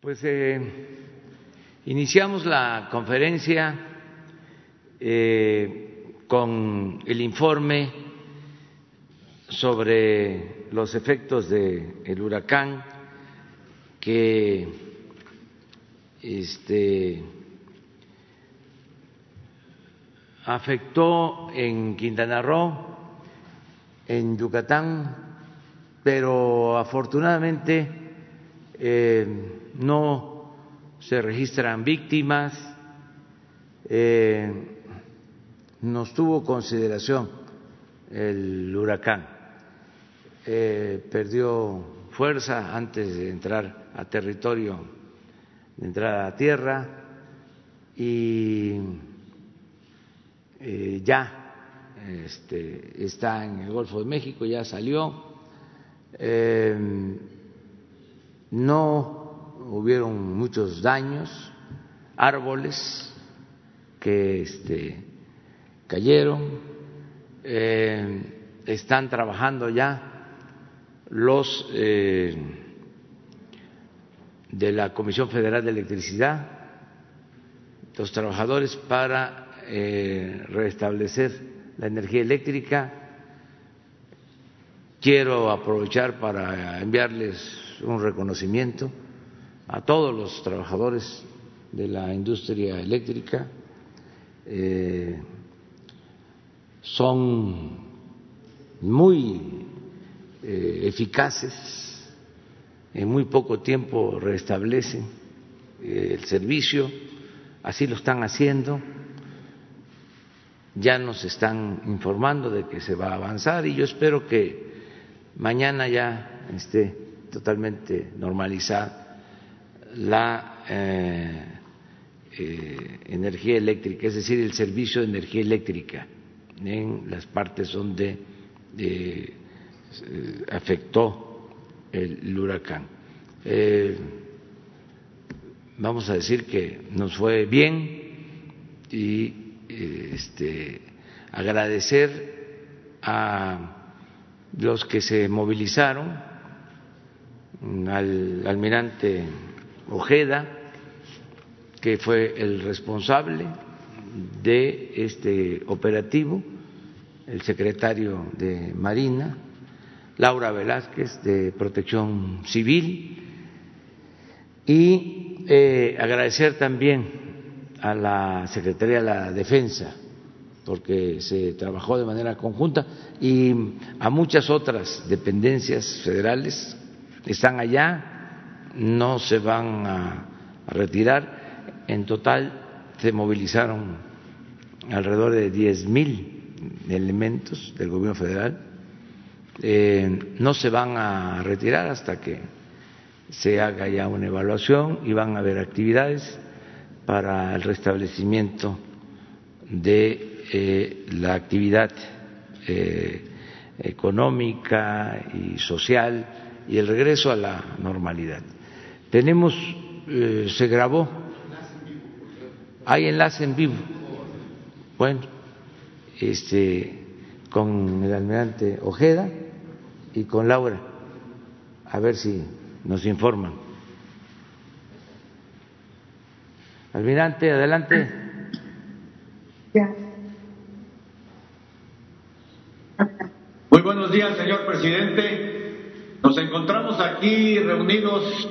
Pues eh, iniciamos la conferencia eh, con el informe sobre los efectos del huracán que este, afectó en Quintana Roo, en Yucatán, pero afortunadamente eh, no se registran víctimas, eh, nos tuvo consideración el huracán, eh, perdió fuerza antes de entrar a territorio, de entrar a tierra y ya este, está en el Golfo de México, ya salió. no hubieron muchos daños, árboles que este, cayeron, eh, están trabajando ya los eh, de la Comisión Federal de Electricidad, los trabajadores para eh, restablecer la energía eléctrica. Quiero aprovechar para enviarles un reconocimiento a todos los trabajadores de la industria eléctrica. Eh, son muy eh, eficaces, en muy poco tiempo restablecen eh, el servicio, así lo están haciendo, ya nos están informando de que se va a avanzar y yo espero que mañana ya esté totalmente normalizada la eh, eh, energía eléctrica, es decir, el servicio de energía eléctrica en las partes donde eh, afectó el, huracán. vamos a decir que nos fue bien y este, agradecer a los que se movilizaron, al almirante Ojeda, que fue el responsable de este operativo, el secretario de Marina, Laura Velázquez de Protección Civil y eh, agradecer también a la Secretaría de la Defensa porque se trabajó de manera conjunta y a muchas otras dependencias federales están allá no se van a retirar. En total se movilizaron alrededor de diez mil elementos del gobierno federal. Eh, no se van a retirar hasta que se haga ya una evaluación y van a haber actividades para el restablecimiento de eh, la actividad eh, económica y social y el regreso a la normalidad. Tenemos, eh, se grabó, hay enlace en vivo. Bueno, este, con el almirante Ojeda y con Laura, a ver si nos informan. Almirante, adelante. Muy buenos días, señor presidente. Nos encontramos aquí reunidos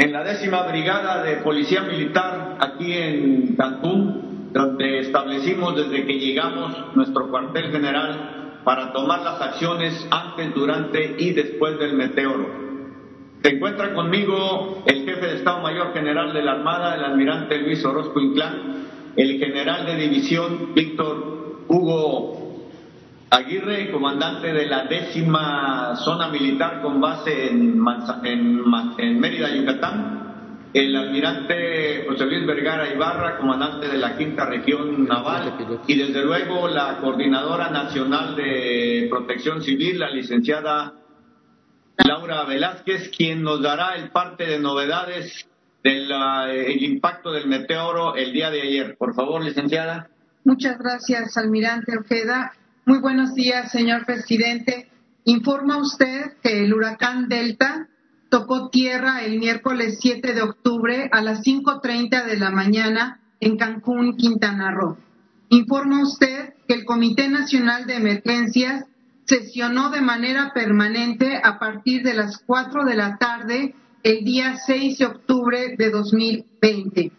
en la décima brigada de policía militar aquí en Cancún, donde establecimos desde que llegamos nuestro cuartel general para tomar las acciones antes, durante y después del meteoro. Se encuentra conmigo el jefe de Estado Mayor General de la Armada, el almirante Luis Orozco Inclán, el general de división Víctor Hugo Aguirre, comandante de la décima zona militar con base en, en, Mérida, Yucatán, el almirante José Luis Vergara Ibarra, comandante de la quinta región naval, y desde luego la coordinadora nacional de protección civil, la licenciada Laura Velázquez, quien nos dará el parte de novedades del impacto del meteoro el día de ayer. Por favor, licenciada. Muchas gracias, almirante Ojeda. Muy buenos días, señor presidente. Informa usted que el huracán Delta tocó tierra el miércoles 7 de octubre a las 5.30 de la mañana en Cancún, Quintana Roo. Informa usted que el Comité Nacional de Emergencias sesionó de manera permanente a partir de las 4 de la tarde el día 6 de octubre de 2020.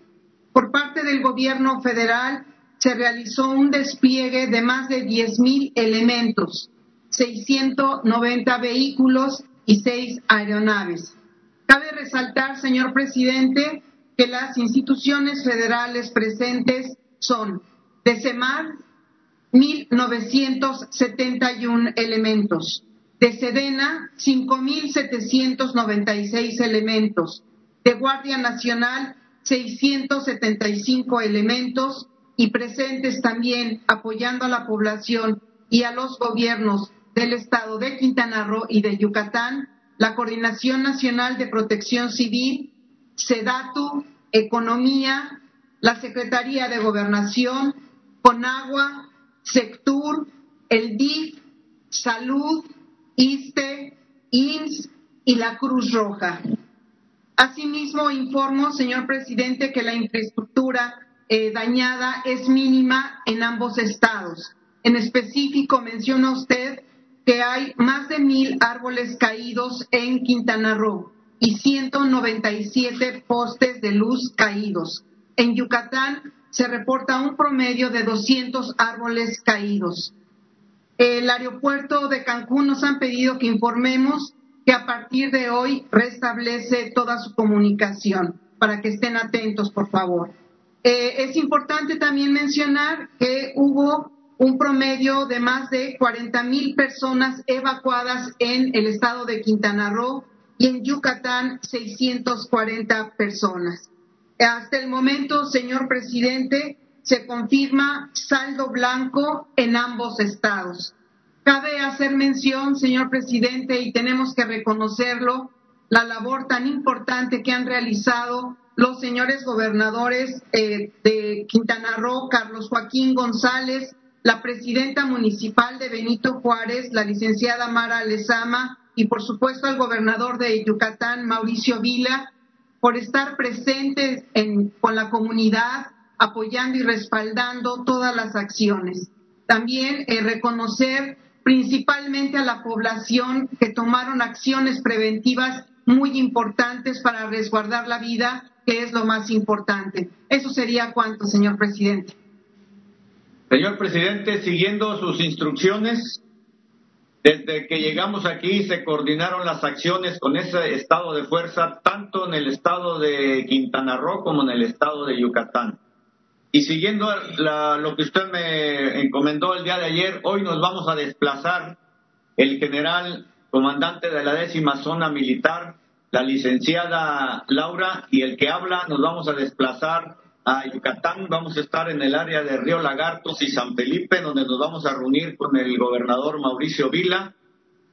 Por parte del gobierno federal se realizó un despliegue de más de 10.000 elementos, 690 vehículos y seis aeronaves. Cabe resaltar, señor presidente, que las instituciones federales presentes son de CEMAR, 1.971 elementos, de SEDENA, 5.796 elementos, de Guardia Nacional, 675 elementos y presentes también apoyando a la población y a los gobiernos del estado de Quintana Roo y de Yucatán, la Coordinación Nacional de Protección Civil, SEDATU, Economía, la Secretaría de Gobernación, CONAGUA, SECTUR, el DIF, Salud, ISTE, INS y la Cruz Roja. Asimismo, informo, señor presidente, que la infraestructura eh, dañada es mínima en ambos estados. En específico, menciona usted que hay más de mil árboles caídos en Quintana Roo y 197 postes de luz caídos. En Yucatán se reporta un promedio de 200 árboles caídos. El aeropuerto de Cancún nos han pedido que informemos que a partir de hoy restablece toda su comunicación para que estén atentos, por favor. Eh, es importante también mencionar que hubo un promedio de más de 40 mil personas evacuadas en el estado de Quintana Roo y en Yucatán 640 personas. Hasta el momento, señor presidente, se confirma saldo blanco en ambos estados. Cabe hacer mención, señor presidente, y tenemos que reconocerlo, la labor tan importante que han realizado los señores gobernadores eh, de Quintana Roo, Carlos Joaquín González, la presidenta municipal de Benito Juárez, la licenciada Mara Lezama, y por supuesto al gobernador de Yucatán, Mauricio Vila, por estar presentes con la comunidad, apoyando y respaldando todas las acciones. También eh, reconocer principalmente a la población que tomaron acciones preventivas muy importantes para resguardar la vida, que es lo más importante. Eso sería cuanto, señor presidente. Señor presidente, siguiendo sus instrucciones, desde que llegamos aquí se coordinaron las acciones con ese estado de fuerza, tanto en el estado de Quintana Roo como en el estado de Yucatán. Y siguiendo lo que usted me encomendó el día de ayer, hoy nos vamos a desplazar el general comandante de la décima zona militar, la licenciada Laura, y el que habla, nos vamos a desplazar a Yucatán, vamos a estar en el área de Río Lagartos y San Felipe, donde nos vamos a reunir con el gobernador Mauricio Vila.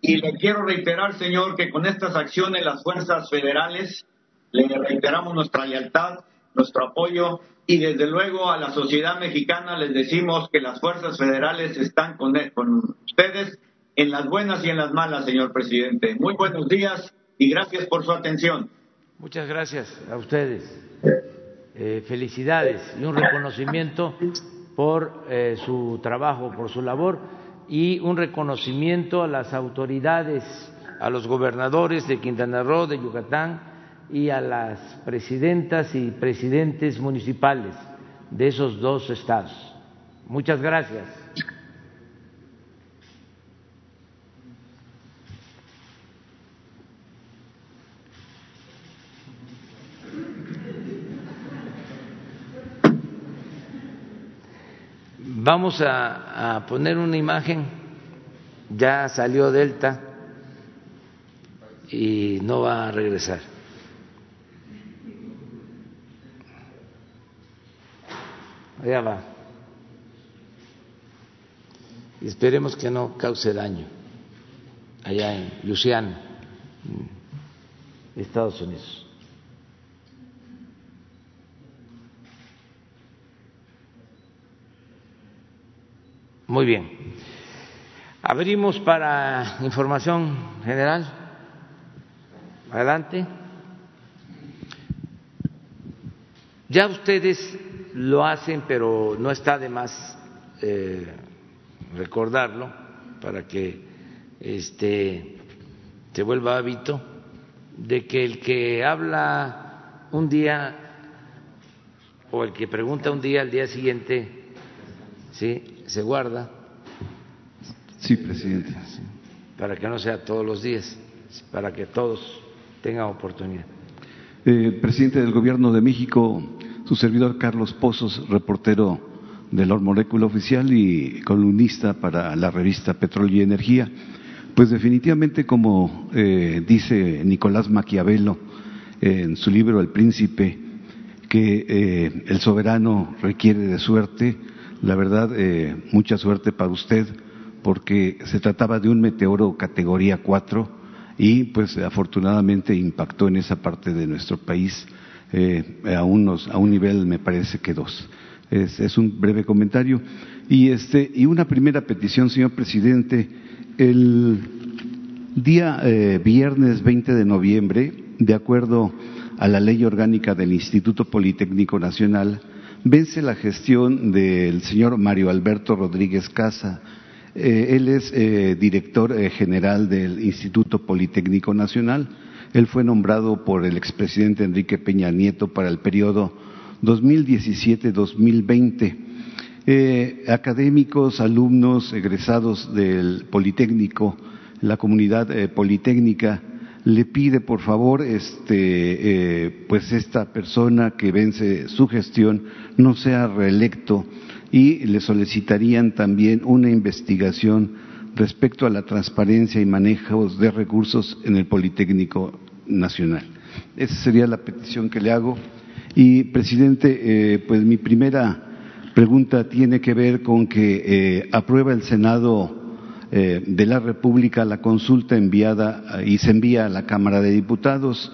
Y le quiero reiterar, señor, que con estas acciones las fuerzas federales le reiteramos nuestra lealtad, nuestro apoyo y desde luego a la sociedad mexicana les decimos que las fuerzas federales están con, con ustedes en las buenas y en las malas, señor presidente. Muy buenos días y gracias por su atención. Muchas gracias a ustedes. Eh, felicidades y un reconocimiento por eh, su trabajo, por su labor y un reconocimiento a las autoridades, a los gobernadores de Quintana Roo, de Yucatán y a las presidentas y presidentes municipales de esos dos estados. Muchas gracias. Vamos a, poner una imagen, ya salió Delta y no va a regresar. Allá va. Esperemos que no cause daño allá en Luciana, Estados Unidos. Muy bien. Abrimos para información general. Adelante. Ya ustedes lo hacen, pero no está de más eh, recordarlo para que este, se vuelva hábito de que el que habla un día o el que pregunta un día al día siguiente, ¿sí? Se guarda. Sí, presidente. Para que no sea todos los días, para que todos tengan oportunidad. Eh, presidente del Gobierno de México, su servidor Carlos Pozos, reportero del Molécula Oficial y columnista para la revista Petróleo y Energía. Pues definitivamente, como eh, dice Nicolás Maquiavelo en su libro El Príncipe, que eh, el soberano requiere de suerte, la verdad, eh, mucha suerte para usted, porque se trataba de un meteoro categoría 4 y pues afortunadamente impactó en esa parte de nuestro país eh, a, unos, a un nivel, me parece que dos. Es, un breve comentario. Y, este, y una primera petición, señor presidente. El día eh, viernes 20 de noviembre, de acuerdo a la ley orgánica del Instituto Politécnico Nacional, vence la gestión del señor Mario Alberto Rodríguez Casa. Eh, él es eh, director eh, general del Instituto Politécnico Nacional él fue nombrado por el expresidente Enrique Peña Nieto para el periodo 2017-2020. Eh, académicos, alumnos, egresados del Politécnico, la comunidad politécnica, le pide por favor este, pues esta persona que vence su gestión no sea reelecto y le solicitarían también una investigación respecto a la transparencia y manejo de recursos en el Politécnico Nacional. Esa sería la petición que le hago. Y, presidente, eh, pues mi primera pregunta tiene que ver con que eh, aprueba el Senado eh, de la República la consulta enviada y se envía a la Cámara de Diputados.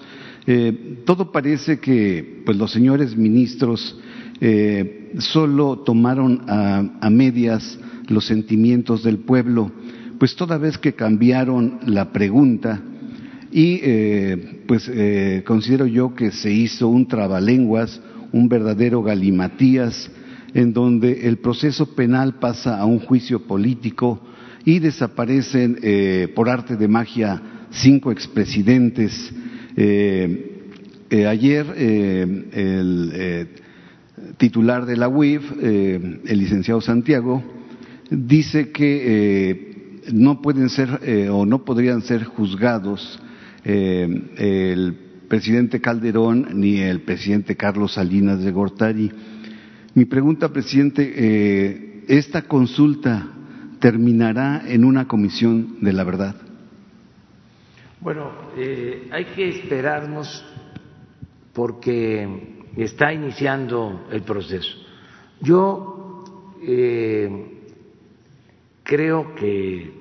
todo parece que pues los señores ministros solo tomaron a medias los sentimientos del pueblo pues toda vez que cambiaron la pregunta y eh, pues eh, considero yo que se hizo un trabalenguas, un verdadero galimatías, en donde el proceso penal pasa a un juicio político y desaparecen eh, por arte de magia cinco expresidentes. ayer el titular de la UIF, el licenciado Santiago, dice que no pueden ser eh, o no podrían ser juzgados eh, el presidente Calderón ni el presidente Carlos Salinas de Gortari. Mi pregunta, presidente, eh, ¿esta consulta terminará en una comisión de la verdad? Bueno, hay que esperarnos porque está iniciando el proceso. Yo creo que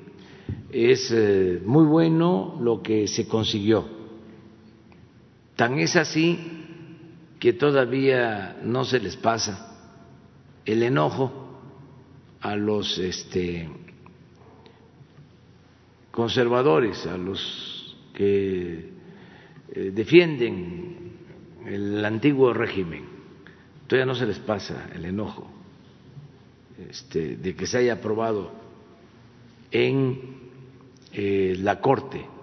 es eh, muy bueno lo que se consiguió. Tan es así que todavía no se les pasa el enojo a los este, conservadores, a los que eh, defienden el antiguo régimen. Todavía no se les pasa el enojo este, de que se haya aprobado en eh, la Corte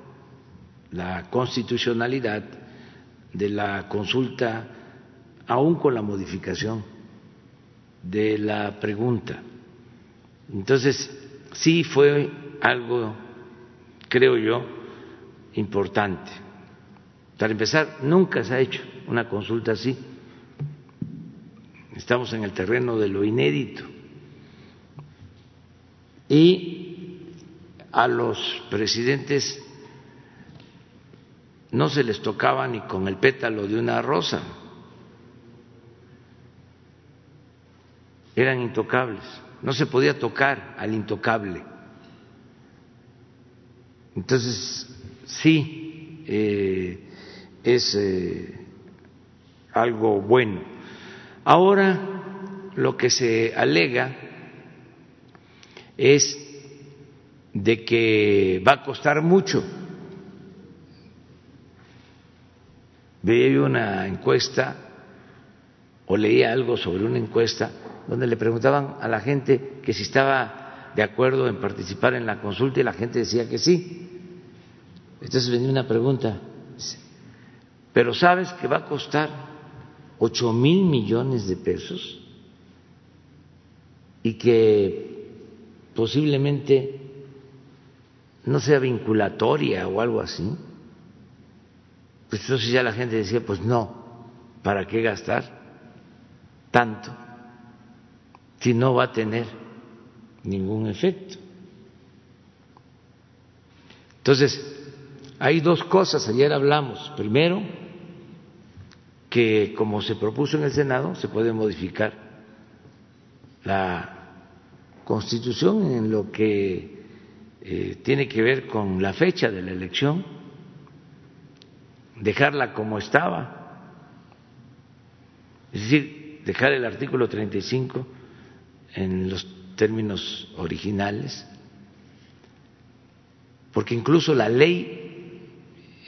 la constitucionalidad de la consulta, aún con la modificación de la pregunta. Entonces, sí fue algo, creo yo, importante. Para empezar, nunca se ha hecho una consulta así. Estamos en el terreno de lo inédito. Y a los presidentes no se les tocaba ni con el pétalo de una rosa, eran intocables, no se podía tocar al intocable. Entonces, sí, eh, es eh, algo bueno. Ahora, lo que se alega es de que va a costar mucho veía una encuesta o leía algo sobre una encuesta donde le preguntaban a la gente que si estaba de acuerdo en participar en la consulta y la gente decía que sí. Entonces venía una pregunta, pero ¿sabes que va a costar ocho mil millones de pesos? Y que posiblemente no sea vinculatoria o algo así. Pues entonces ya la gente decía, pues no, ¿para qué gastar tanto si no va a tener ningún efecto? Entonces, hay dos cosas, ayer hablamos. Primero, que como se propuso en el Senado, se puede modificar la Constitución en lo que eh, tiene que ver con la fecha de la elección, dejarla como estaba, es decir, dejar el artículo 35 en los términos originales, porque incluso la ley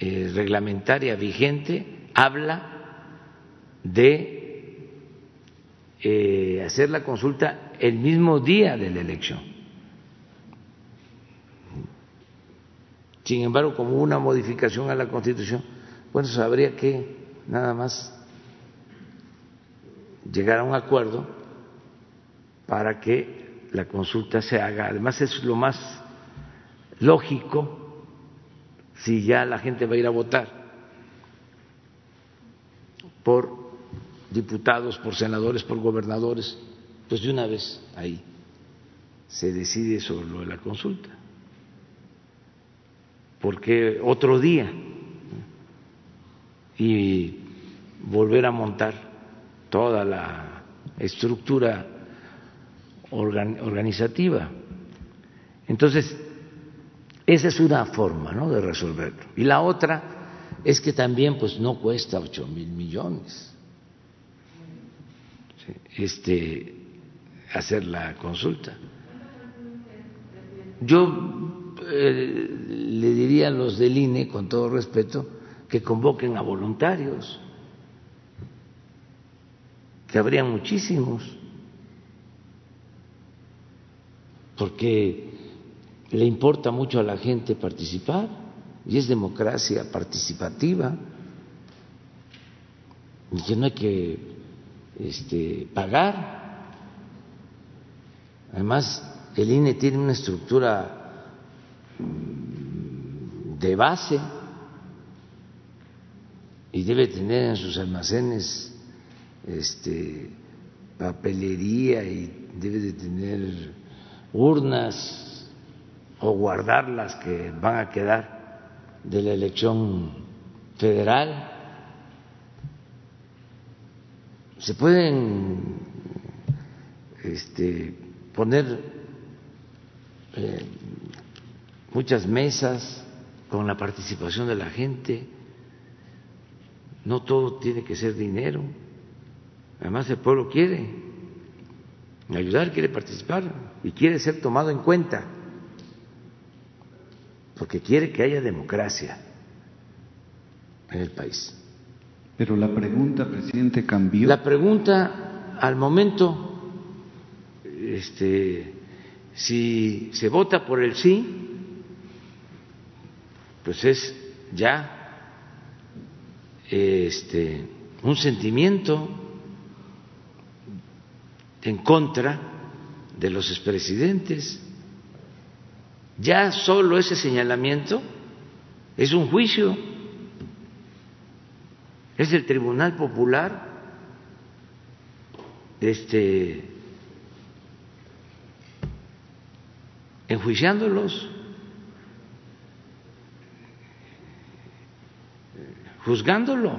eh, reglamentaria vigente habla de eh, hacer la consulta el mismo día de la elección. Sin embargo, como una modificación a la Constitución, bueno, habría que nada más llegar a un acuerdo para que la consulta se haga. Además, es lo más lógico si ya la gente va a ir a votar por diputados, por senadores, por gobernadores, pues de una vez ahí se decide sobre lo de la consulta. Porque otro día y volver a montar toda la estructura organizativa. Entonces, esa es una forma ¿no? de resolverlo. Y la otra es que también pues no cuesta ocho mil millones este, hacer la consulta. Yo eh, le diría a los del INE, con todo respeto, que convoquen a voluntarios, que habría muchísimos, porque le importa mucho a la gente participar y es democracia participativa y que no hay que este, pagar. Además, el INE tiene una estructura mm, de base y debe tener en sus almacenes este, papelería y debe de tener urnas o guardar las que van a quedar de la elección federal. Se pueden este, poner eh, muchas mesas con la participación de la gente. No todo tiene que ser dinero. Además el pueblo quiere ayudar, quiere participar y quiere ser tomado en cuenta porque quiere que haya democracia en el país. Pero la pregunta, presidente, cambió. La pregunta, al momento, este, si se vota por el sí, pues es ya este, un sentimiento en contra de los expresidentes ya solo ese señalamiento es un juicio, es el Tribunal Popular este, enjuiciándolos, juzgándolos.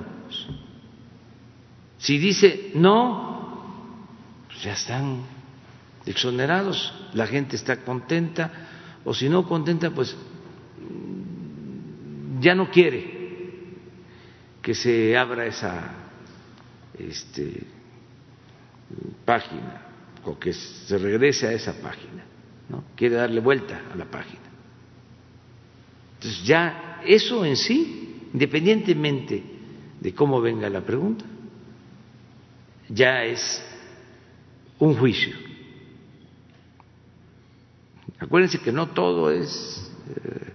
Si dice no, pues ya están exonerados, la gente está contenta, o si no contenta, pues ya no quiere que se abra esa este, página o que se regrese a esa página, ¿no? Quiere darle vuelta a la página. Entonces ya eso en sí, independientemente de cómo venga la pregunta. Ya es un juicio. Acuérdense que no todo es eh,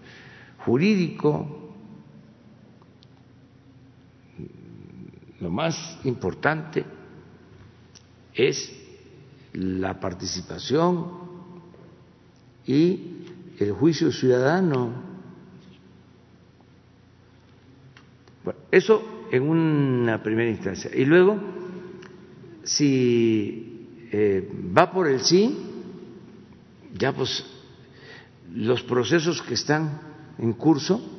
jurídico. Lo más importante es la participación y el juicio ciudadano. Bueno, eso en una primera instancia. Y luego, si eh, va por el sí, ya pues los procesos que están en curso,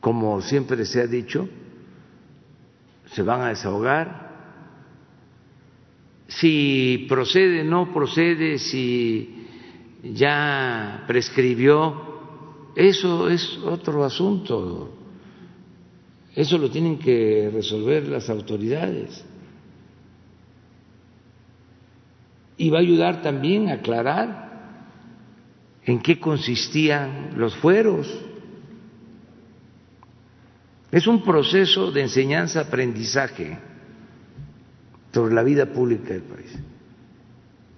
como siempre se ha dicho, se van a desahogar. Si procede, no procede, si ya prescribió, eso es otro asunto. Eso lo tienen que resolver las autoridades. Y va a ayudar también a aclarar en qué consistían los fueros. Es un proceso de enseñanza-aprendizaje sobre la vida pública del país.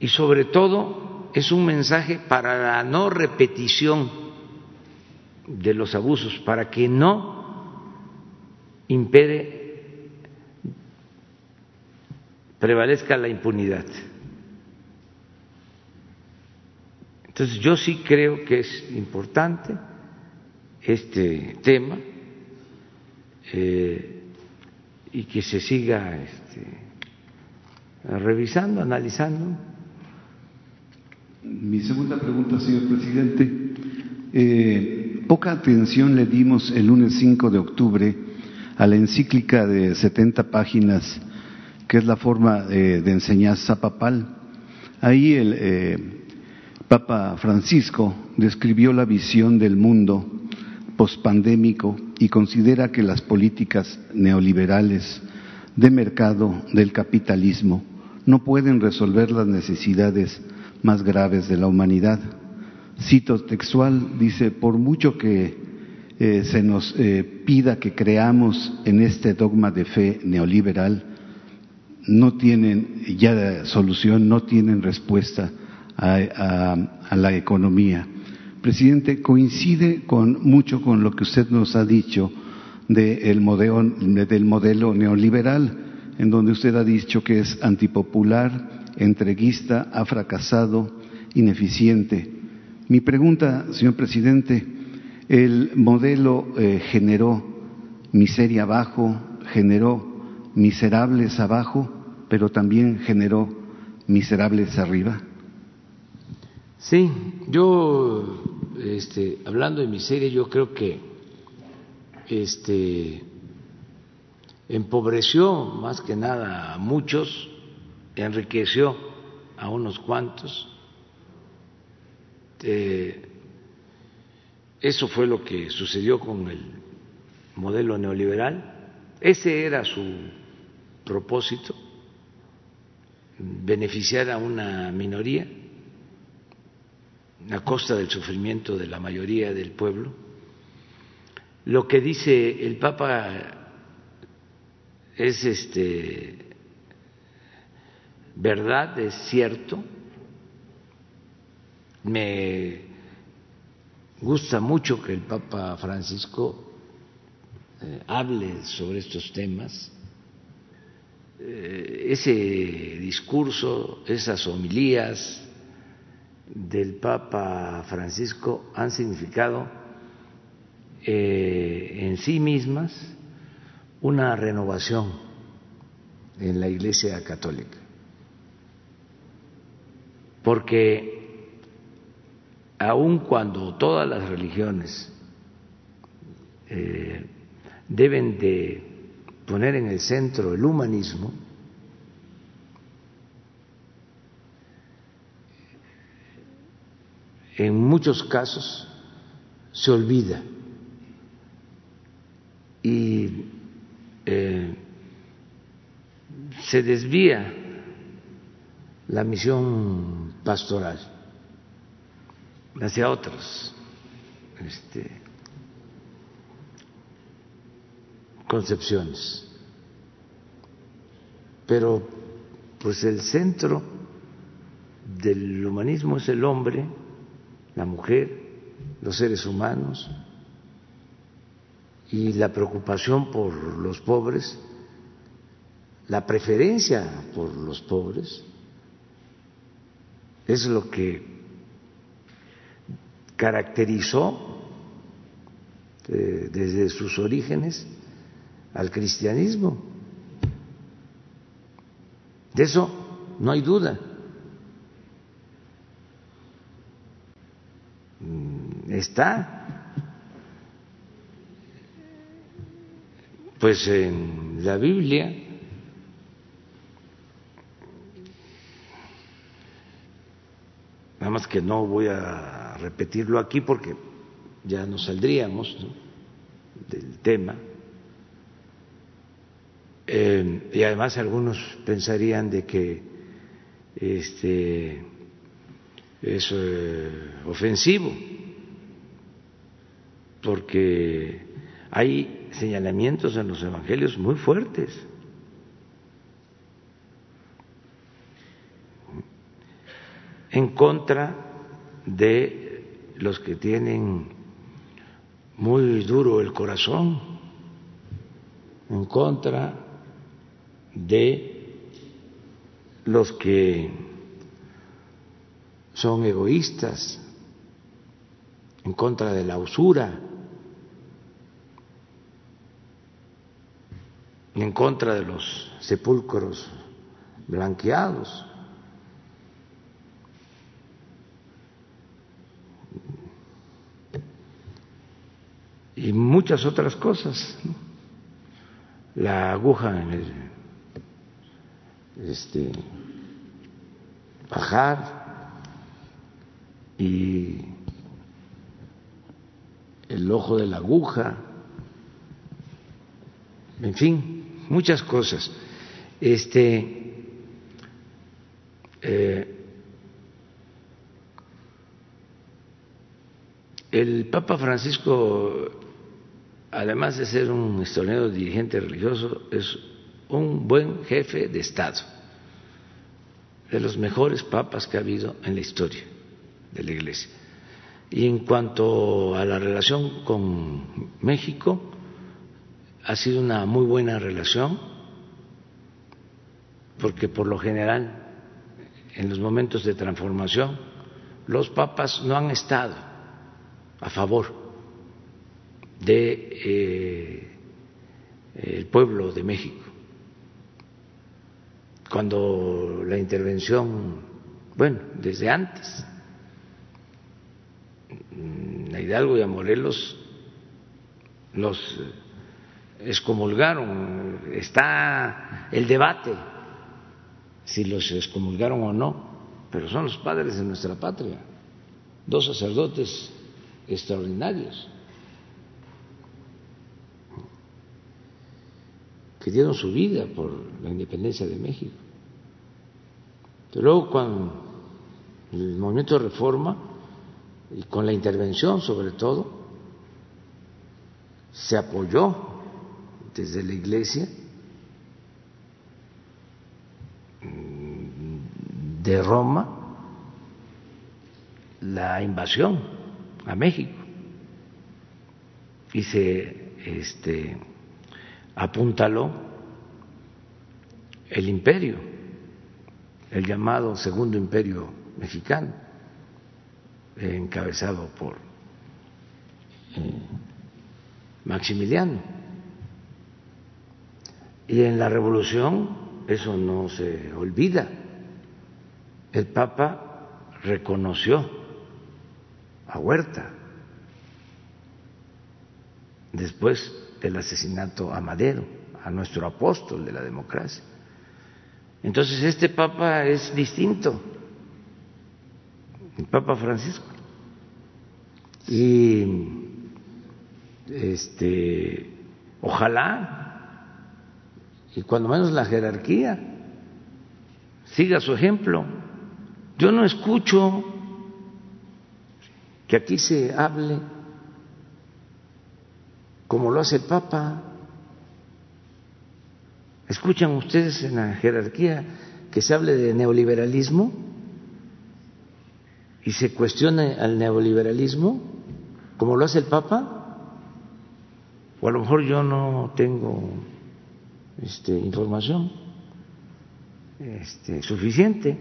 Y sobre todo es un mensaje para la no repetición de los abusos, para que no impere, prevalezca la impunidad. Entonces yo sí creo que es importante este tema eh, y que se siga este, revisando, analizando. Mi segunda pregunta, señor presidente. Eh, poca atención le dimos el lunes 5 de octubre a la encíclica de 70 páginas, que es la forma de enseñanza papal. Ahí el eh, Papa Francisco describió la visión del mundo pospandémico y considera que las políticas neoliberales de mercado del capitalismo no pueden resolver las necesidades más graves de la humanidad. Cito textual, dice, por mucho que eh, se nos eh, pida que creamos en este dogma de fe neoliberal, no tienen ya solución, no tienen respuesta a, la economía. Presidente, coincide con mucho con lo que usted nos ha dicho del modelo, del modelo neoliberal, en donde usted ha dicho que es antipopular, entreguista, ha fracasado, ineficiente. Mi pregunta, señor presidente, el modelo eh, generó miseria abajo, generó miserables abajo, pero también generó miserables arriba. Sí, yo, este, hablando de miseria, yo creo que este, empobreció más que nada a muchos, enriqueció a unos cuantos. Eh, eso fue lo que sucedió con el modelo neoliberal. Ese era su propósito, beneficiar a una minoría a costa del sufrimiento de la mayoría del pueblo. Lo que dice el Papa es este verdad, es cierto. Me gusta mucho que el Papa Francisco eh, hable sobre estos temas. Eh, ese discurso, esas homilías del Papa Francisco han significado eh, en sí mismas una renovación en la Iglesia Católica. Porque aun cuando todas las religiones eh, deben de poner en el centro el humanismo, en muchos casos se olvida y eh, se desvía la misión pastoral hacia otros. Este, concepciones. Pero pues el centro del humanismo es el hombre, la mujer, los seres humanos y la preocupación por los pobres, la preferencia por los pobres, es lo que caracterizó eh, desde sus orígenes al cristianismo. De eso no hay duda. Está. Pues en la Biblia. Nada más que no voy a repetirlo aquí porque ya nos saldríamos del tema. Eh, y además algunos pensarían de que este es eh, ofensivo, porque hay señalamientos en los evangelios muy fuertes. en contra de los que tienen muy duro el corazón. En contra de los que son egoístas, en contra de la usura, en contra de los sepulcros blanqueados. y muchas otras cosas. La aguja en el este, bajar y el ojo de la aguja, en fin, muchas cosas. Este, eh, el Papa Francisco además de ser un historiador dirigente religioso, es un buen jefe de Estado, de los mejores papas que ha habido en la historia de la Iglesia. Y en cuanto a la relación con México, ha sido una muy buena relación, porque por lo general, en los momentos de transformación, los papas no han estado a favor de eh, el pueblo de México. Cuando la intervención, bueno, desde antes, a Hidalgo y a Morelos los excomulgaron, está el debate si los excomulgaron o no, pero son los padres de nuestra patria, dos sacerdotes extraordinarios. que dieron su vida por la independencia de México. Pero luego, cuando el movimiento de reforma, y con la intervención sobre todo, se apoyó desde la Iglesia de Roma la invasión a México y se este, apuntaló el imperio, el llamado Segundo Imperio Mexicano, encabezado por eh, Maximiliano. Y en la revolución eso no se olvida. El Papa reconoció a Huerta después del asesinato a Madero, a nuestro apóstol de la democracia. Entonces este Papa es distinto, el Papa Francisco. Y este ojalá y cuando menos la jerarquía siga su ejemplo. Yo no escucho que aquí se hable como lo hace el Papa, ¿Escuchan ustedes en la jerarquía que se hable de neoliberalismo y se cuestione al neoliberalismo como lo hace el Papa? O a lo mejor yo no tengo este, información este, suficiente.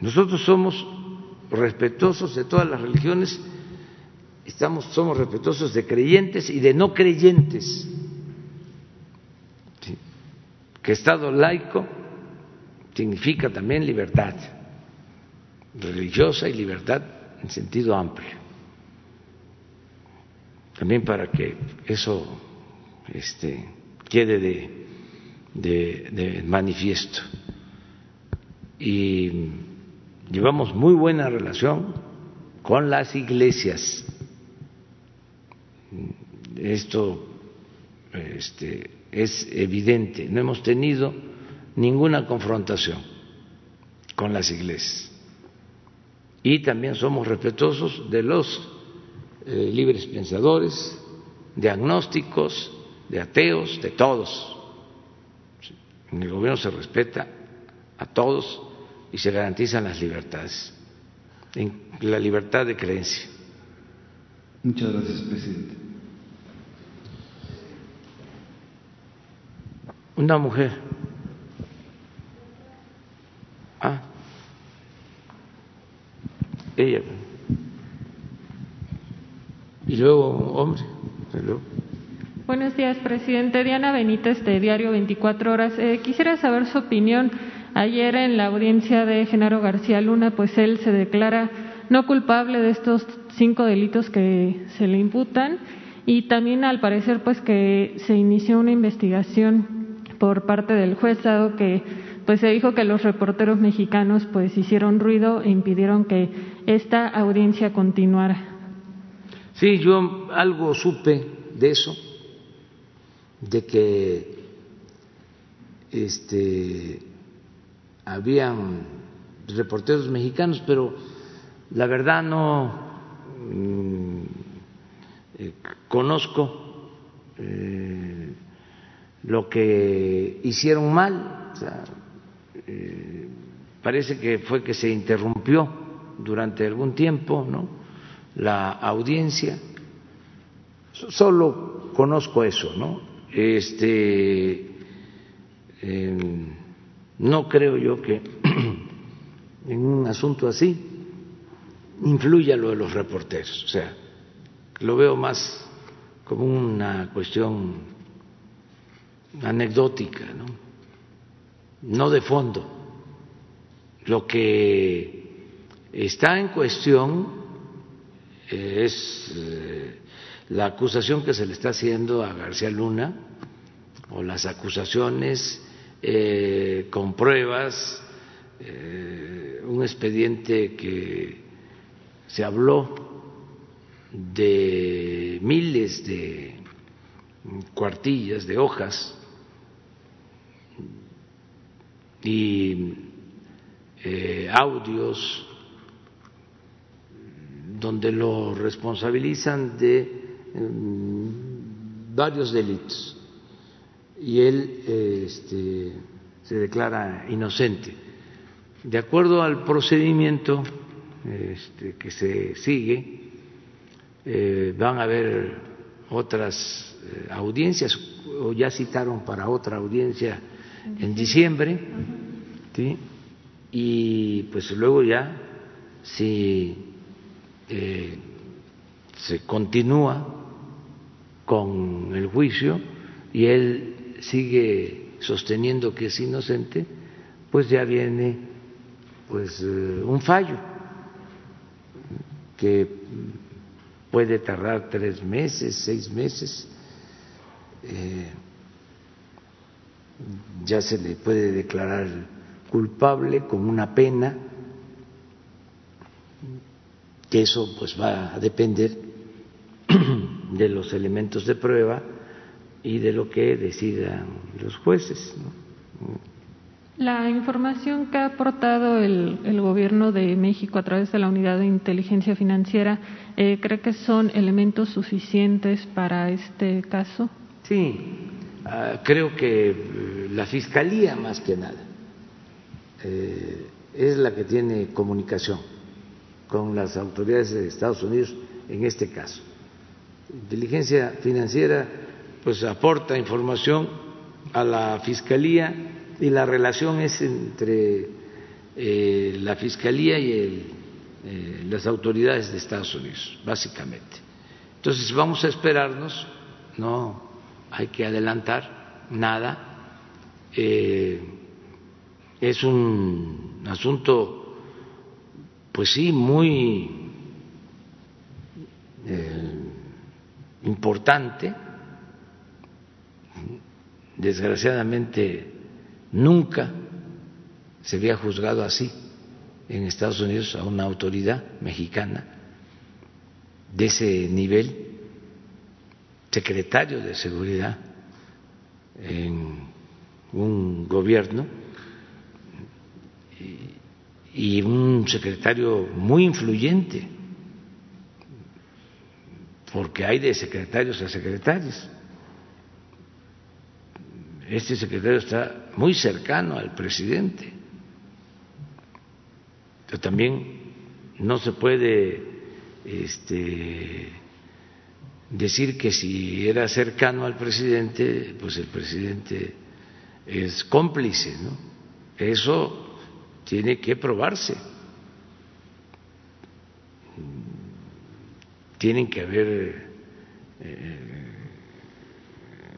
Nosotros somos respetuosos de todas las religiones, estamos, somos respetuosos de creyentes y de no creyentes. Que Estado laico significa también libertad religiosa y libertad en sentido amplio. También para que eso este, quede de, manifiesto. Y llevamos muy buena relación con las iglesias. Esto este, es evidente. No hemos tenido ninguna confrontación con las iglesias. Y también somos respetuosos de los eh, libres pensadores, de agnósticos, de ateos, de todos. En el gobierno se respeta a todos y se garantizan las libertades, la libertad de creencia. Muchas gracias, presidente. Una mujer. Ah, ella. Y luego, hombre. Buenos días, presidente. Diana Benítez, de Diario 24 Horas. Eh, quisiera saber su opinión Ayer en la audiencia de Genaro García Luna, pues él se declara no culpable de estos cinco delitos que se le imputan y también al parecer pues que se inició una investigación por parte del juez dado que pues se dijo que los reporteros mexicanos pues hicieron ruido e impidieron que esta audiencia continuara. Sí, yo algo supe de eso, de que este habían reporteros mexicanos, pero la verdad no mm, eh, conozco eh, lo que hicieron mal. Eh, parece que fue que se interrumpió durante algún tiempo ¿no? La audiencia. Solo conozco eso, ¿no? Este. No creo yo que en un asunto así influya lo de los reporteros, o sea, lo veo más como una cuestión anecdótica, ¿no? no de fondo. Lo que está en cuestión es eh, la acusación que se le está haciendo a García Luna o las acusaciones eh, con pruebas, eh, un expediente que se habló de miles de cuartillas, de hojas, y eh, audios donde lo responsabilizan de mm, varios delitos. Y él este, se declara inocente. De acuerdo al procedimiento este, que se sigue, eh, van a haber otras eh, audiencias, o ya citaron para otra audiencia en diciembre, y pues luego ya, si eh, se continúa con el juicio y él sigue sosteniendo que es inocente, pues ya viene pues eh, un fallo que puede tardar tres meses, seis meses, eh, ya se le puede declarar culpable con una pena, que eso pues va a depender de los elementos de prueba y de lo que decidan los jueces. La información que ha aportado el, el, Gobierno de México a través de la Unidad de Inteligencia Financiera, eh, ¿cree que son elementos suficientes para este caso? Sí, uh, creo que eh, la Fiscalía más que nada eh, es la que tiene comunicación con las autoridades de Estados Unidos en este caso. Inteligencia Financiera pues aporta información a la Fiscalía y la relación es entre eh, la Fiscalía y eh, las autoridades de Estados Unidos, básicamente. Entonces vamos a esperarnos, no hay que adelantar nada. Eh, es un asunto, pues sí, muy eh, importante. Desgraciadamente Nunca se había juzgado así en Estados Unidos a una autoridad mexicana de ese nivel, secretario de seguridad en un gobierno y un secretario muy influyente, porque hay de secretarios a secretarios este secretario está muy cercano al presidente. Pero también no se puede este, decir que si era cercano al presidente, pues el presidente es cómplice, ¿no? Eso tiene que probarse. Tienen que haber eh,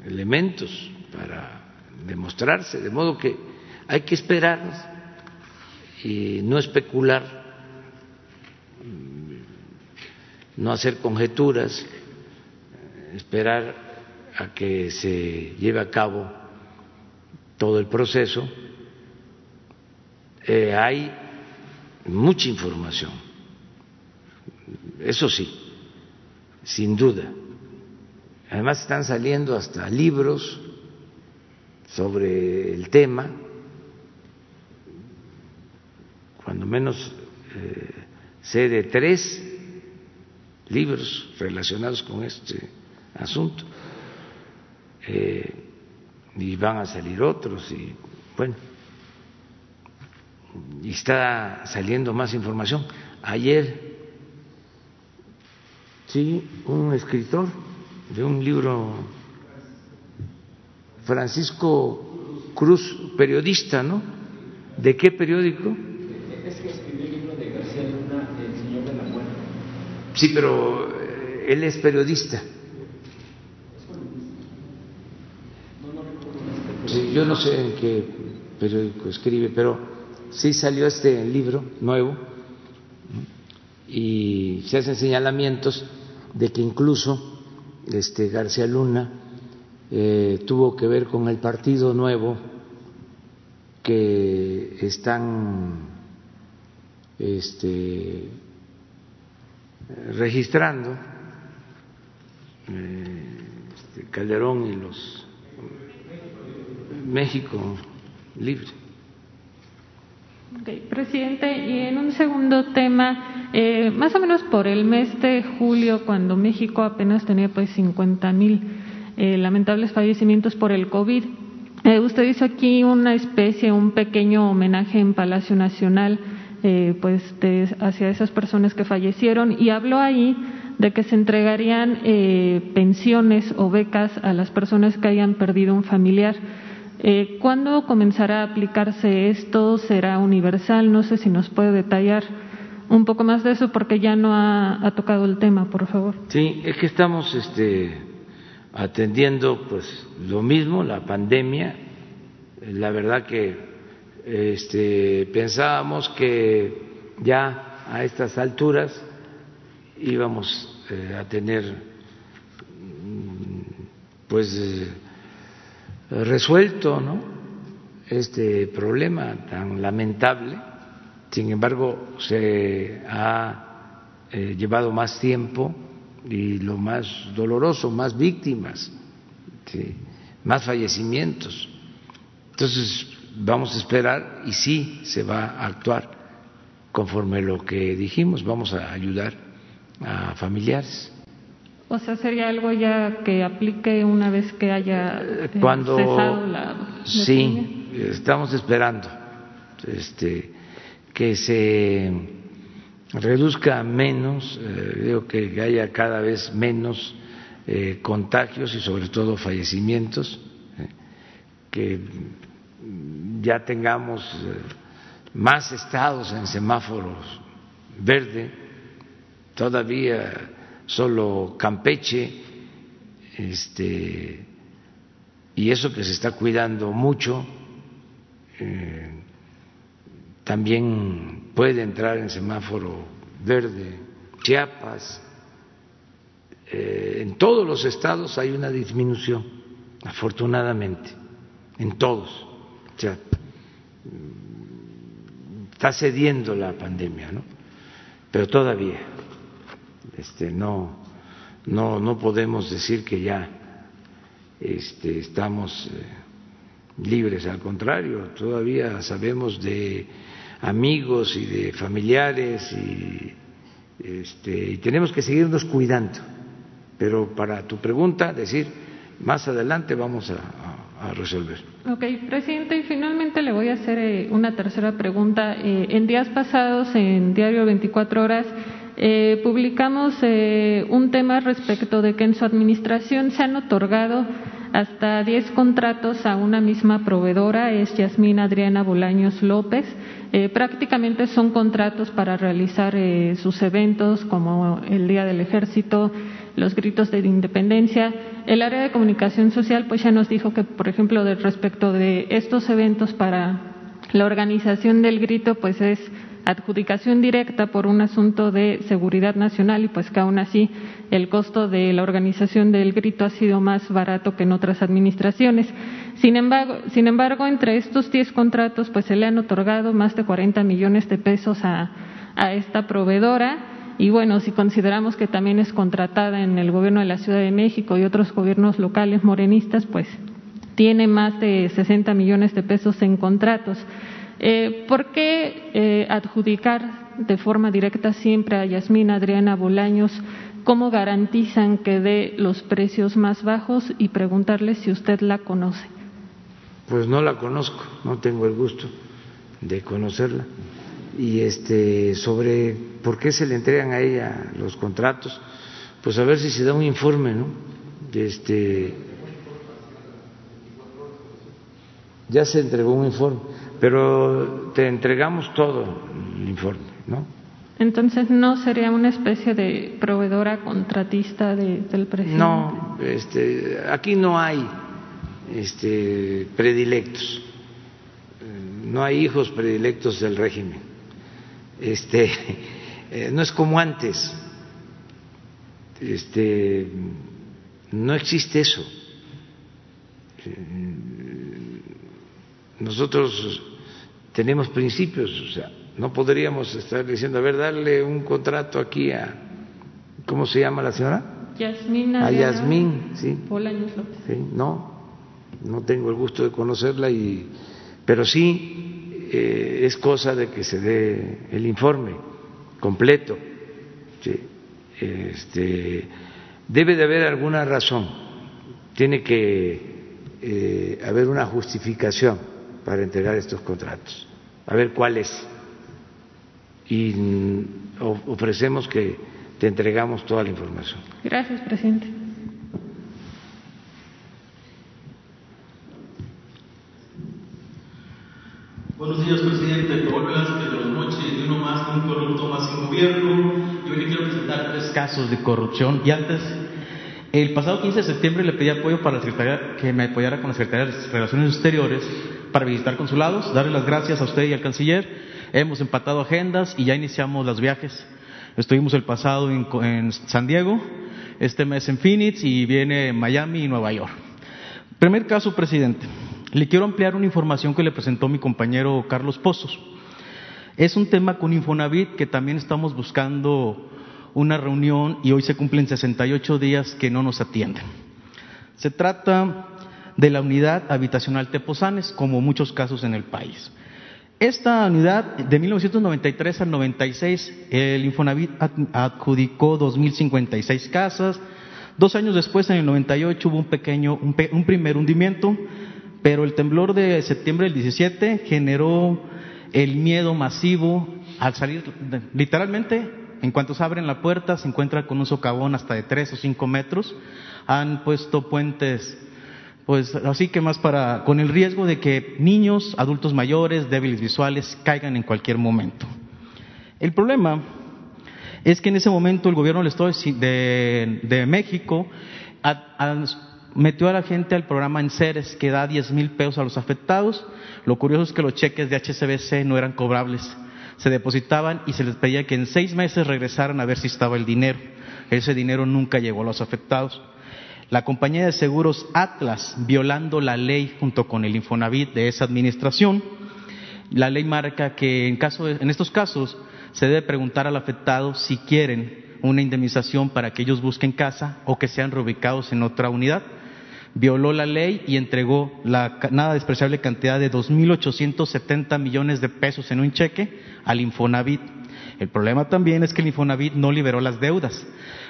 elementos para demostrarse, de modo que hay que esperar y no especular, no hacer conjeturas, esperar a que se lleve a cabo todo el proceso. Eh, hay mucha información, eso sí, sin duda. Además están saliendo hasta libros sobre el tema, cuando menos eh, sé de tres libros relacionados con este asunto, eh, y van a salir otros, y bueno, y está saliendo más información. Ayer, sí, un escritor de un libro Francisco Cruz, periodista, ¿no? ¿De qué periódico? Es que escribió el libro de García Luna, El Señor de la Muerte. Sí, pero eh, él es periodista. Sí, yo no sé en qué periódico escribe, pero sí salió este libro nuevo y se hacen señalamientos de que incluso este García Luna eh, tuvo que ver con el partido nuevo que están este, registrando eh, este, Calderón y los México Libre. Presidente, y en un segundo tema, eh, más o menos por el mes de julio, cuando México apenas tenía pues 50 mil eh, lamentables fallecimientos por el COVID. Eh, usted hizo aquí una especie, un pequeño homenaje en Palacio Nacional eh, pues hacia esas personas que fallecieron y habló ahí de que se entregarían pensiones o becas a las personas que hayan perdido un familiar. ¿Cuándo comenzará a aplicarse esto? ¿Será universal? No sé si nos puede detallar un poco más de eso porque ya no ha, ha tocado el tema, por favor. Sí, es que estamos este, atendiendo pues lo mismo, la pandemia. La verdad que este, pensábamos que ya a estas alturas íbamos eh, a tener mm, pues resuelto ¿no? este problema tan lamentable. Sin embargo, se ha eh, llevado más tiempo y lo más doloroso, más víctimas, más fallecimientos. Entonces, vamos a esperar y sí se va a actuar conforme lo que dijimos, vamos a ayudar a familiares. O sea, sería algo ya que aplique una vez que haya eh, Cuando, cesado la, la sí, estamos esperando este, que se reduzca menos, eh, digo que haya cada vez menos eh, contagios y sobre todo fallecimientos, eh, que ya tengamos más estados en semáforos verde, todavía solo Campeche, este, y eso que se está cuidando mucho, eh, también puede entrar en semáforo verde Chiapas, eh, en todos los estados hay una disminución, afortunadamente, en todos. Está cediendo la pandemia, ¿no? Pero todavía este, no, no, no podemos decir que ya este, estamos eh, libres, al contrario, todavía sabemos de amigos y de familiares y, este, y tenemos que seguirnos cuidando. Pero para tu pregunta, decir, más adelante vamos a, resolver. Ok, presidente, y finalmente le voy a hacer eh, una tercera pregunta. Eh, en días pasados, en Diario 24 Horas, eh, publicamos eh, un tema respecto de que en su administración se han otorgado hasta 10 contratos a una misma proveedora, es Yasmín Adriana Bolaños López. Eh, prácticamente son contratos para realizar eh, sus eventos como el Día del Ejército, los gritos de independencia. El área de comunicación social pues ya nos dijo que, por ejemplo, respecto de estos eventos para la organización del grito pues es adjudicación directa por un asunto de seguridad nacional y pues que aún así el costo de la organización del grito ha sido más barato que en otras administraciones. Sin embargo, sin embargo entre estos 10 contratos pues se le han otorgado más de 40 millones de pesos a, a esta proveedora y bueno, si consideramos que también es contratada en el gobierno de la Ciudad de México y otros gobiernos locales morenistas, pues tiene más de 60 millones de pesos en contratos. Eh, ¿Por qué eh, adjudicar de forma directa siempre a Yasmín Adriana Bolaños? ¿Cómo garantizan que dé los precios más bajos? Y preguntarle si usted la conoce. Pues no la conozco, no tengo el gusto de conocerla. Y este, sobre por qué se le entregan a ella los contratos, pues a ver si se da un informe, ¿no? Este, ya se entregó un informe pero te entregamos todo el informe, ¿no? Entonces no sería una especie de proveedora contratista de, del presidente. No, este, aquí no hay este, predilectos, no hay hijos predilectos del régimen. Este, eh, no es como antes. Este, no existe eso. Nosotros tenemos principios, o sea, no podríamos estar diciendo, a ver, darle un contrato aquí a, ¿cómo se llama la señora? Yasmín. A Yasmín, sí. Bolaños López. sí. No, no tengo el gusto de conocerla, y, pero sí eh, es cosa de que se dé el informe completo. Sí. Este, debe de haber alguna razón, tiene que eh, haber una justificación para entregar estos contratos. A ver cuál es. Y ofrecemos que te entregamos toda la información. Gracias, presidente. Buenos días, presidente. Velázquez de las noches de uno más, un corrupto más sin gobierno. Yo hoy le quiero presentar tres casos de corrupción. Y antes, el pasado 15 de septiembre le pedí apoyo para la que me apoyara con la Secretaría de Relaciones Exteriores para visitar consulados, darle las gracias a usted y al canciller. Hemos empatado agendas y ya iniciamos los viajes. Estuvimos el pasado en, en San Diego, este mes en Phoenix y viene Miami y Nueva York. Primer caso, presidente. Le quiero ampliar una información que le presentó mi compañero Carlos Pozos. Es un tema con Infonavit que también estamos buscando una reunión y hoy se cumplen 68 días que no nos atienden. Se trata de la unidad habitacional Tepozanes, como muchos casos en el país. Esta unidad, de 1993 al 96, el Infonavit adjudicó 2.056 casas. Dos años después, en el 98, hubo un pequeño, un, primer hundimiento, pero el temblor de septiembre del 17 generó el miedo masivo al salir, literalmente, en cuanto se abren la puerta, se encuentra con un socavón hasta de 3 o 5 metros. Han puesto puentes pues así que más para, con el riesgo de que niños, adultos mayores, débiles visuales caigan en cualquier momento. El problema es que en ese momento el gobierno del Estado de, México metió a la gente al programa Enceres que da 10 mil pesos a los afectados. Lo curioso es que los cheques de HCBC no eran cobrables. Se depositaban y se les pedía que en seis meses regresaran a ver si estaba el dinero. Ese dinero nunca llegó a los afectados. La compañía de seguros Atlas, violando la ley junto con el Infonavit de esa administración, la ley marca que en, caso en estos casos se debe preguntar al afectado si quieren una indemnización para que ellos busquen casa o que sean reubicados en otra unidad. Violó la ley y entregó la nada despreciable cantidad de 2.870 millones de pesos en un cheque al Infonavit. El problema también es que el Infonavit no liberó las deudas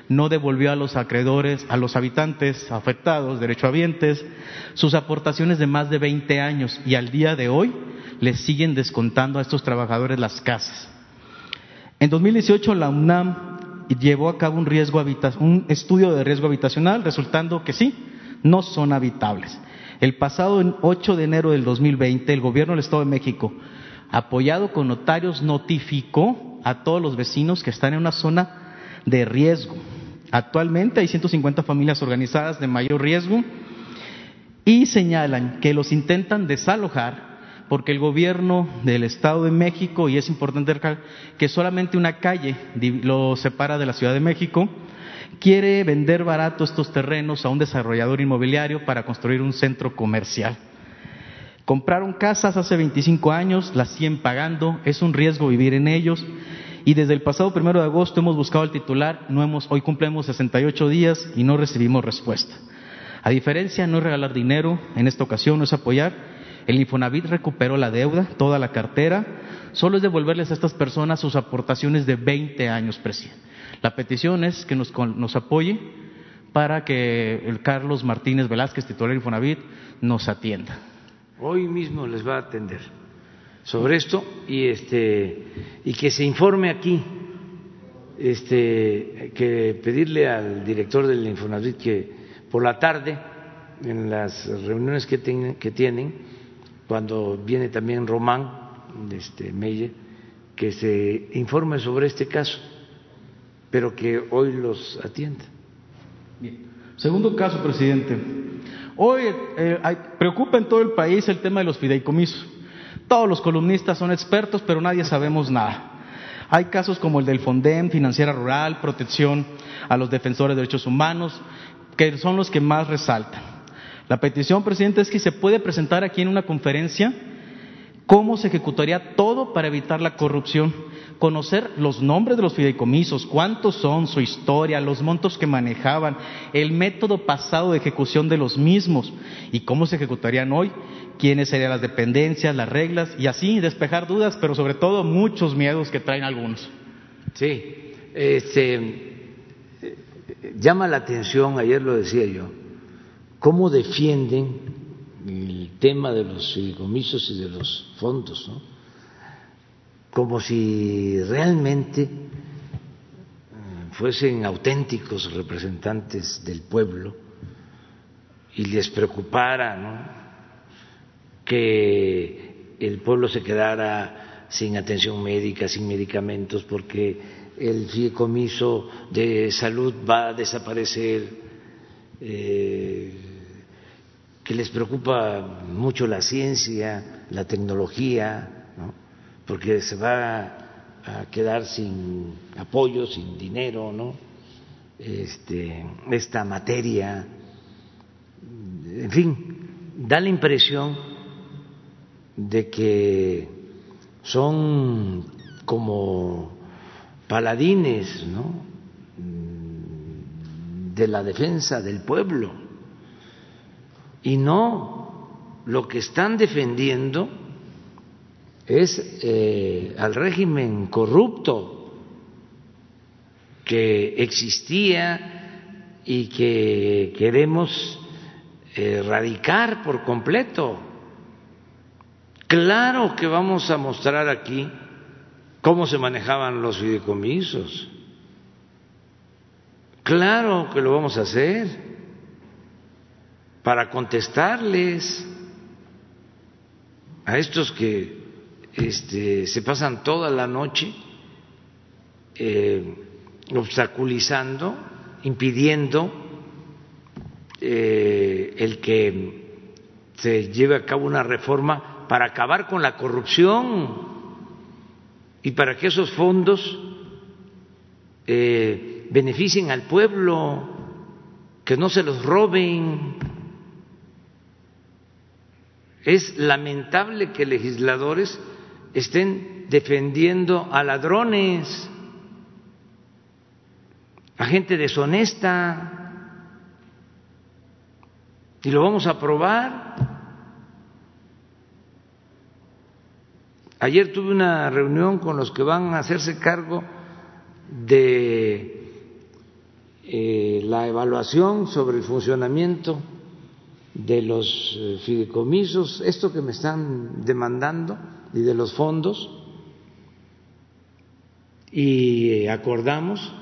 no devolvió a los acreedores, a los habitantes afectados, derechohabientes, sus aportaciones de más de 20 años y al día de hoy les siguen descontando a estos trabajadores las casas. En 2018 la UNAM llevó a cabo un, riesgo un estudio de riesgo habitacional, resultando que sí, no son habitables. El pasado 8 de enero del 2020, el gobierno del Estado de México, apoyado con notarios, notificó a todos los vecinos que están en una zona de riesgo. Actualmente hay 150 familias organizadas de mayor riesgo y señalan que los intentan desalojar porque el gobierno del Estado de México, y es importante que solamente una calle lo separa de la Ciudad de México, quiere vender barato estos terrenos a un desarrollador inmobiliario para construir un centro comercial. Compraron casas hace 25 años, las siguen pagando, es un riesgo vivir en ellos y desde el pasado primero de agosto hemos buscado el titular, no hemos, hoy cumplimos 68 días y no recibimos respuesta. A diferencia, no es regalar dinero, en esta ocasión no es apoyar. El Infonavit recuperó la deuda, toda la cartera, solo es devolverles a estas personas sus aportaciones de 20 años, presidente. La petición es que nos, nos apoye para que el Carlos Martínez Velázquez, titular de Infonavit, nos atienda. Hoy mismo les va a atender sobre esto y este y que se informe aquí este que pedirle al director del Infonavit que por la tarde en las reuniones que, que tienen cuando viene también Román este Meyer que se informe sobre este caso pero que hoy los atienda segundo caso presidente. Hoy eh, preocupa en todo el país el tema de los fideicomisos. Todos los columnistas son expertos, pero nadie sabemos nada. Hay casos como el del Fondem, Financiera Rural, Protección a los Defensores de Derechos Humanos, que son los que más resaltan. La petición, presidente, es que se puede presentar aquí en una conferencia cómo se ejecutaría todo para evitar la corrupción, conocer los nombres de los fideicomisos, cuántos son, su historia, los montos que manejaban, el método pasado de ejecución de los mismos y cómo se ejecutarían hoy quiénes serían las dependencias, las reglas y así despejar dudas, pero sobre todo muchos miedos que traen algunos. Sí, este, llama la atención, ayer lo decía yo, cómo defienden el tema de los fideicomisos y de los fondos, ¿no? Como si realmente eh, fuesen auténticos representantes del pueblo y les preocupara que el pueblo se quedara sin atención médica, sin medicamentos, porque el fideicomiso de salud va a desaparecer, eh, que les preocupa mucho la ciencia, la tecnología, porque se va a quedar sin apoyo, sin dinero, ¿no? Este, esta materia, en fin, da la impresión de que son como paladines de la defensa del pueblo. Y no, lo que están defendiendo es eh, al régimen corrupto que existía y que queremos erradicar por completo. Claro que vamos a mostrar aquí cómo se manejaban los fideicomisos. Claro que lo vamos a hacer para contestarles a estos que este, se pasan toda la noche eh, obstaculizando, impidiendo eh, el que se lleve a cabo una reforma para acabar con la corrupción y para que esos fondos eh, beneficien al pueblo, que no se los roben. Es lamentable que legisladores estén defendiendo a ladrones, a gente deshonesta, y lo vamos a aprobar. Ayer tuve una reunión con los que van a hacerse cargo de eh, la evaluación sobre el funcionamiento de los eh, fideicomisos, esto que me están demandando y de los fondos, y acordamos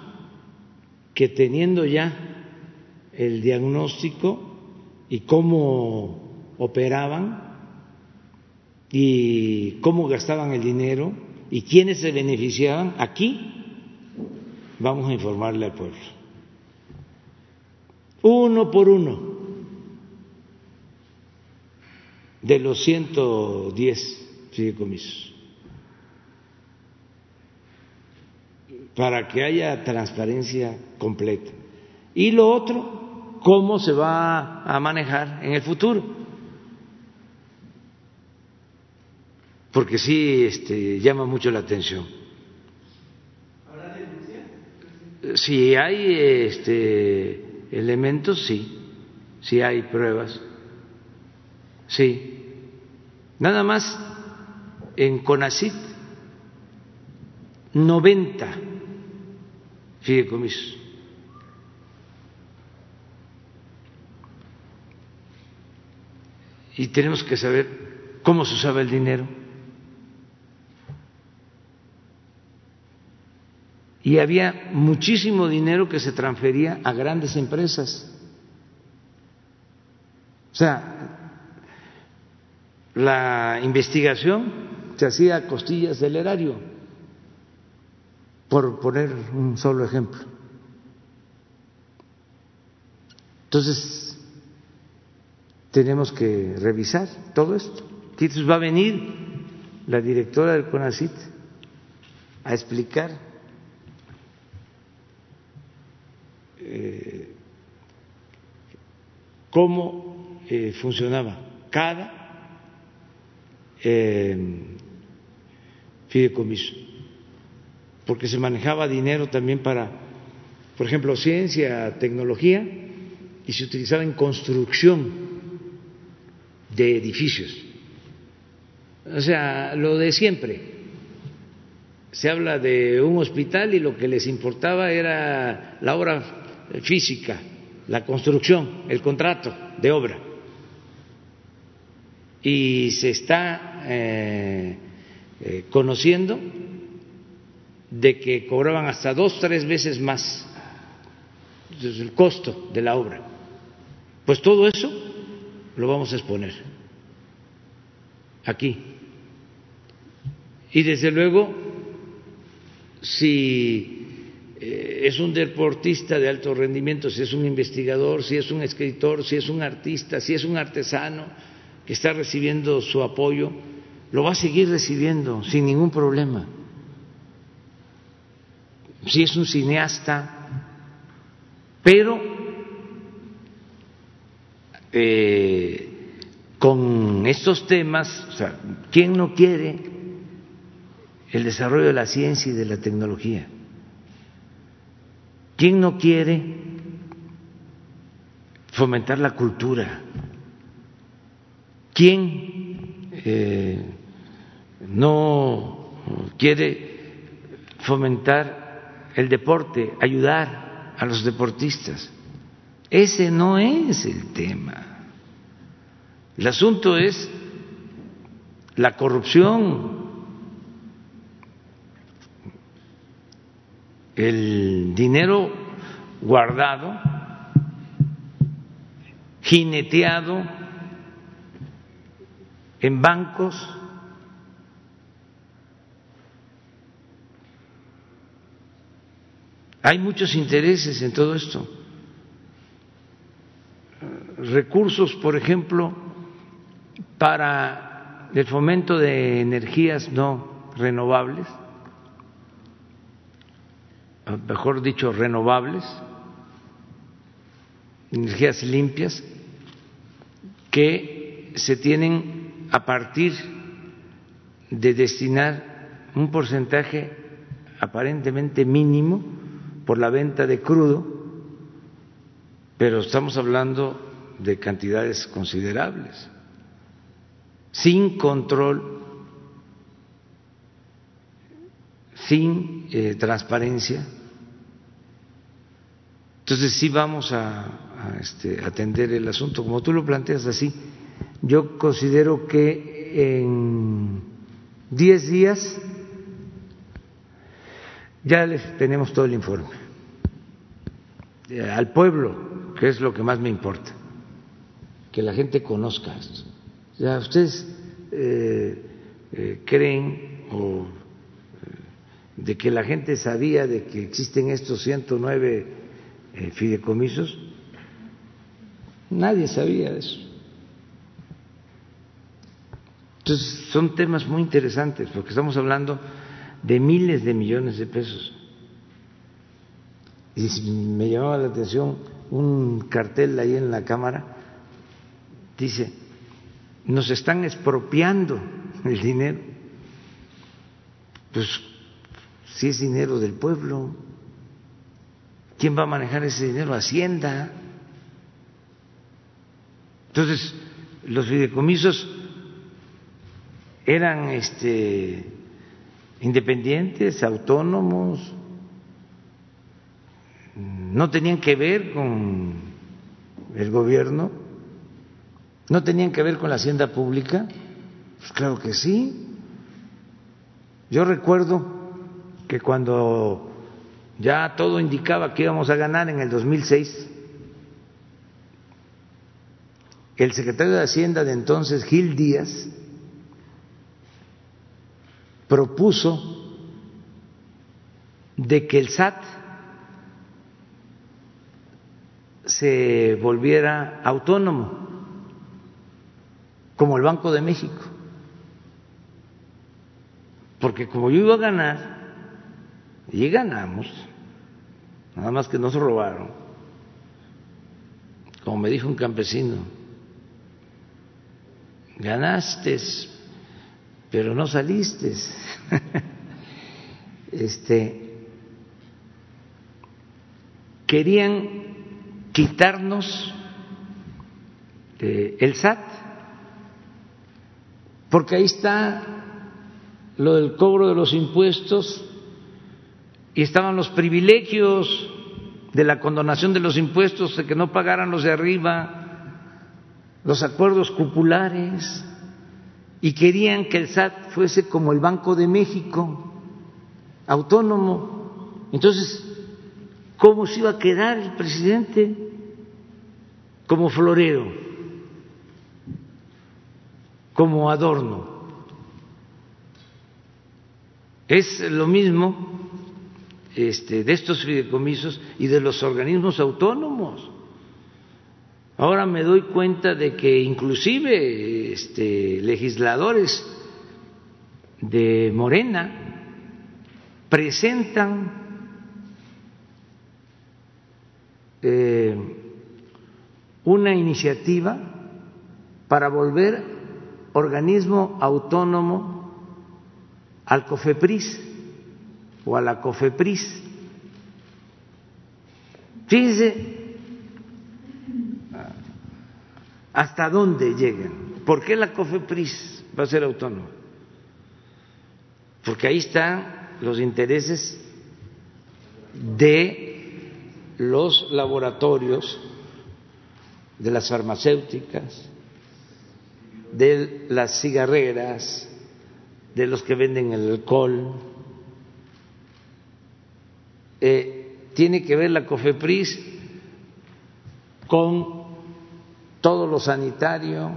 que teniendo ya el diagnóstico y cómo operaban y cómo gastaban el dinero y quiénes se beneficiaban, aquí vamos a informarle al pueblo. Uno por uno de los 110 fideicomisos. Para que haya transparencia completa. Y lo otro, cómo se va a manejar en el futuro. Porque sí este, llama mucho la atención. Si hay este, elementos, sí. Si hay pruebas, sí. Nada más en CONACIT, 90 fideicomisos. Y tenemos que saber cómo se usaba el dinero. Y había muchísimo dinero que se transfería a grandes empresas. O sea, la investigación se hacía costillas del erario, por poner un solo ejemplo. Entonces, tenemos que revisar todo esto. Entonces va a venir la directora del CONACIT a explicar eh, cómo eh, funcionaba cada eh, fideicomiso, porque se manejaba dinero también para, por ejemplo, ciencia, tecnología, y se utilizaba en construcción de edificios. O sea, lo de siempre. Se habla de un hospital y lo que les importaba era la obra física, la construcción, el contrato de obra y se está eh, eh, conociendo de que cobraban hasta dos, tres veces más el costo de la obra. Pues todo eso lo vamos a exponer aquí. Y desde luego, si eh, es un deportista de alto rendimiento, si es un investigador, si es un escritor, si es un artista, si es un artesano, que está recibiendo su apoyo, lo va a seguir recibiendo sin ningún problema. Si es un cineasta, pero eh, con estos temas, o sea, ¿quién no quiere el desarrollo de la ciencia y de la tecnología? ¿Quién no quiere fomentar la cultura? ¿Quién eh, no quiere fomentar el deporte, ayudar a los deportistas? Ese no es el tema. El asunto es la corrupción, el dinero guardado, jineteado en bancos, hay muchos intereses en todo esto. Recursos, por ejemplo, para el fomento de energías no renovables mejor dicho, renovables, energías limpias, que se tienen a partir de destinar un porcentaje aparentemente mínimo por la venta de crudo, pero estamos hablando de cantidades considerables, sin control, sin eh, transparencia entonces sí vamos a, este, atender el asunto como tú lo planteas así. Yo considero que en diez días ya les tenemos todo el informe eh, al pueblo, que es lo que más me importa, que la gente conozca esto. Ya ustedes eh, eh, creen o de que la gente sabía de que existen estos 109 eh, fideicomisos, nadie sabía eso. Entonces, son temas muy interesantes porque estamos hablando de miles de millones de pesos. Y me llamaba la atención un cartel ahí en la Cámara, dice, nos están expropiando el dinero. Pues si es dinero del pueblo, ¿Quién va a manejar ese dinero? Hacienda. Entonces, los fideicomisos eran este, independientes, autónomos, no tenían que ver con el gobierno, no tenían que ver con la hacienda pública. Pues claro que sí. Yo recuerdo que cuando ya todo indicaba que íbamos a ganar en el 2006. El secretario de Hacienda de entonces, Gil Díaz, propuso de que el SAT se volviera autónomo, como el Banco de México. Porque como yo iba a ganar, y ganamos, nada más que nos robaron. Como me dijo un campesino, ganaste, pero no saliste. este, querían quitarnos eh, el SAT, porque ahí está lo del cobro de los impuestos y estaban los privilegios de la condonación de los impuestos, de que no pagaran los de arriba, los acuerdos cupulares, y querían que el SAT fuese como el Banco de México, autónomo. Entonces, ¿cómo se iba a quedar el presidente? Como florero, como adorno. Es lo mismo este, de estos fideicomisos y de los organismos autónomos. Ahora me doy cuenta de que inclusive este, legisladores de Morena presentan eh, una iniciativa para volver organismo autónomo al COFEPRIS o a la COFEPRIS. Fíjense hasta dónde llegan. ¿Por qué la COFEPRIS va a ser autónoma? Porque ahí están los intereses de los laboratorios, de las farmacéuticas, de las cigarreras, de los que venden el alcohol. Eh, tiene que ver la COFEPRIS con todo lo sanitario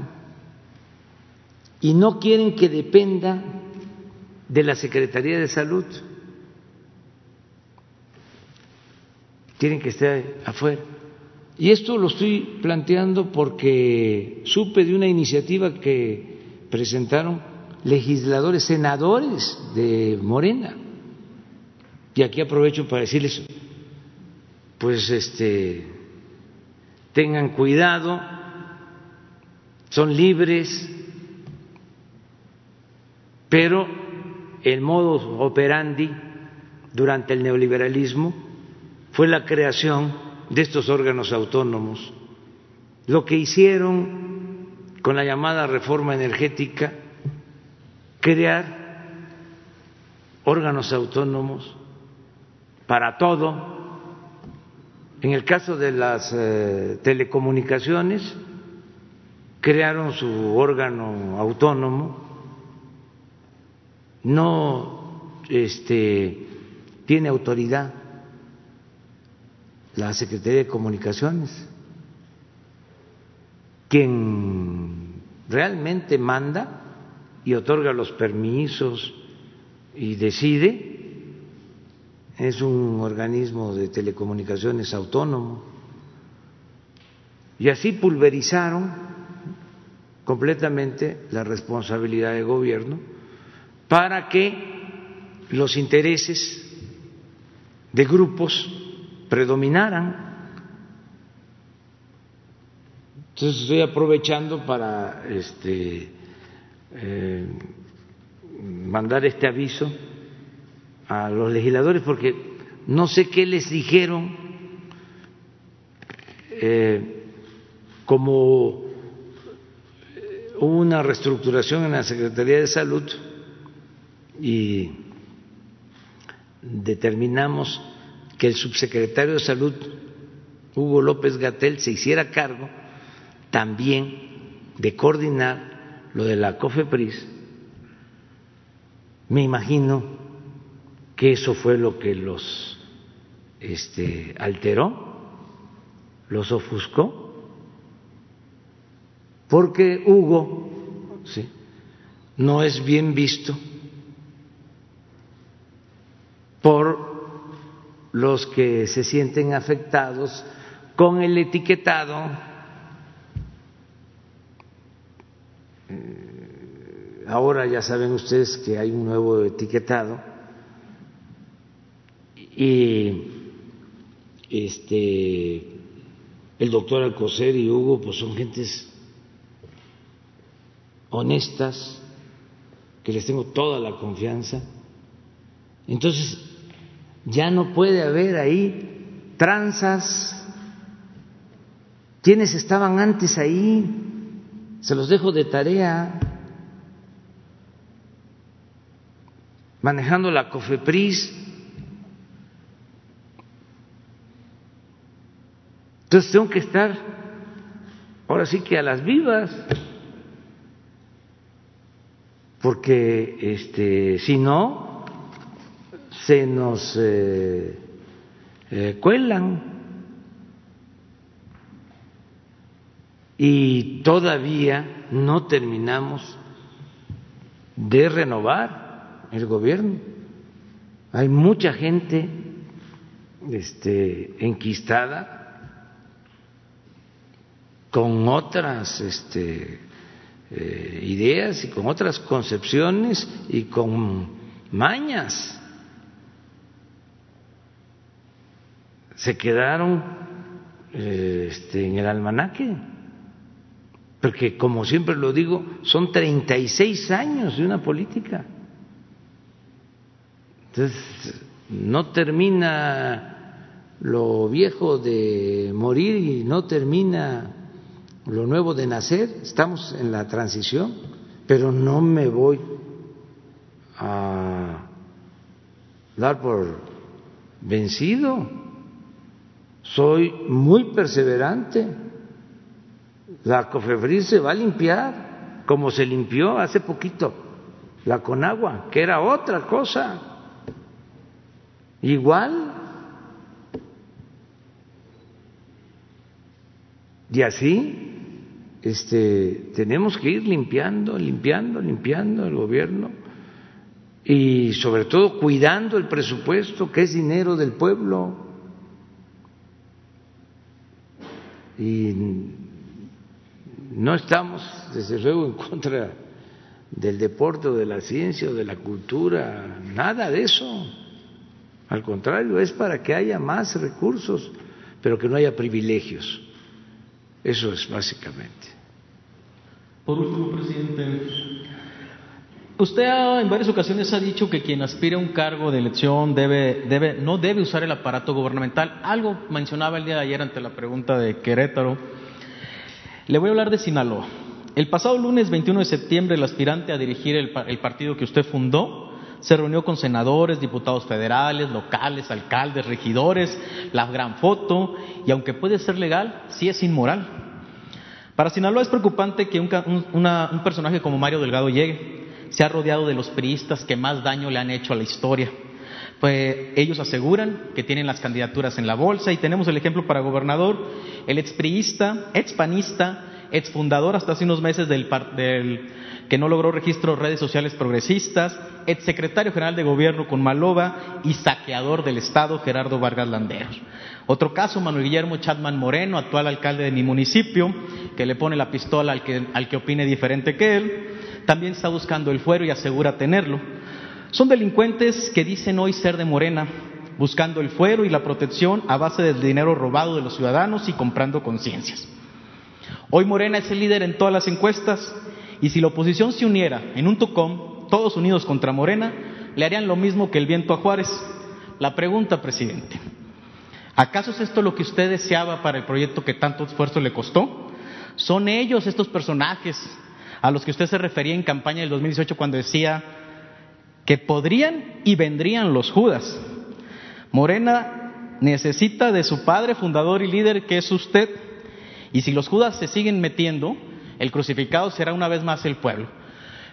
y no quieren que dependa de la Secretaría de Salud. Quieren que esté afuera. Y esto lo estoy planteando porque supe de una iniciativa que presentaron legisladores, senadores de Morena. Y aquí aprovecho para decirles, pues este, tengan cuidado, son libres, pero el modus operandi durante el neoliberalismo fue la creación de estos órganos autónomos. Lo que hicieron con la llamada reforma energética, crear órganos autónomos para todo. En el caso de las eh, telecomunicaciones, crearon su órgano autónomo, no este, tiene autoridad la Secretaría de Comunicaciones. Quien realmente manda y otorga los permisos y decide es un organismo de telecomunicaciones autónomo. Y así pulverizaron completamente la responsabilidad del gobierno para que los intereses de grupos predominaran. Entonces estoy aprovechando para este, eh, mandar este aviso a los legisladores porque no sé qué les dijeron eh, como hubo una reestructuración en la Secretaría de Salud y determinamos que el subsecretario de Salud, Hugo López Gatel, se hiciera cargo también de coordinar lo de la COFEPRIS, me imagino que eso fue lo que los este, alteró, los ofuscó, porque Hugo no es bien visto por los que se sienten afectados con el etiquetado eh, ahora ya saben ustedes que hay un nuevo etiquetado y este el doctor Alcocer y Hugo pues son gentes honestas que les tengo toda la confianza. Entonces ya no puede haber ahí tranzas. ¿Quiénes estaban antes ahí? Se los dejo de tarea. Manejando la COFEPRIS. Entonces tengo que estar, ahora sí que a las vivas, porque este, si no, se nos eh, eh, cuelan y todavía no terminamos de renovar el gobierno. Hay mucha gente este, enquistada con otras este, eh, ideas y con otras concepciones y con mañas. Se quedaron eh, este, en el almanaque, porque como siempre lo digo, son 36 años de una política. Entonces, no termina lo viejo de morir y no termina lo nuevo de nacer, estamos en la transición, pero no me voy a dar por vencido. Soy muy perseverante. La COFEBRIS se va a limpiar como se limpió hace poquito la Conagua, que era otra cosa. Igual. Y así este, tenemos que ir limpiando, limpiando, limpiando el gobierno y sobre todo cuidando el presupuesto, que es dinero del pueblo. Y no estamos, desde luego, en contra del deporte o de la ciencia o de la cultura, nada de eso. Al contrario, es para que haya más recursos, pero que no haya privilegios. Eso es básicamente. Por último, presidente, usted en varias ocasiones ha dicho que quien aspire a un cargo de elección debe, debe, no debe usar el aparato gubernamental. Algo mencionaba el día de ayer ante la pregunta de Querétaro. Le voy a hablar de Sinaloa. El pasado lunes 21 de septiembre, el aspirante a dirigir el, partido que usted fundó se reunió con senadores, diputados federales, locales, alcaldes, regidores, la gran foto, y aunque puede ser legal, sí es inmoral. Para Sinaloa es preocupante que un personaje como Mario Delgado llegue. Se ha rodeado de los priistas que más daño le han hecho a la historia. Pues ellos aseguran que tienen las candidaturas en la bolsa y tenemos el ejemplo para gobernador, el expriista, expanista, exfundador hasta hace unos meses del, del que no logró registro de redes sociales progresistas, exsecretario general de gobierno con Maloba y saqueador del Estado Gerardo Vargas Landeros. Otro caso, Manuel Guillermo Chatman Moreno, actual alcalde de mi municipio, que le pone la pistola al que, al que opine diferente que él, también está buscando el fuero y asegura tenerlo. Son delincuentes que dicen hoy ser de Morena, buscando el fuero y la protección a base del dinero robado de los ciudadanos y comprando conciencias. Hoy Morena es el líder en todas las encuestas y si la oposición se uniera en un tocón, todos unidos contra Morena, le harían lo mismo que el viento a Juárez. La pregunta, presidente, ¿acaso es esto lo que usted deseaba para el proyecto que tanto esfuerzo le costó? ¿Son ellos estos personajes a los que usted se refería en campaña del 2018 cuando decía que podrían y vendrían los Judas? Morena necesita de su padre fundador y líder que es usted. Y si los Judas se siguen metiendo, el crucificado será una vez más el pueblo.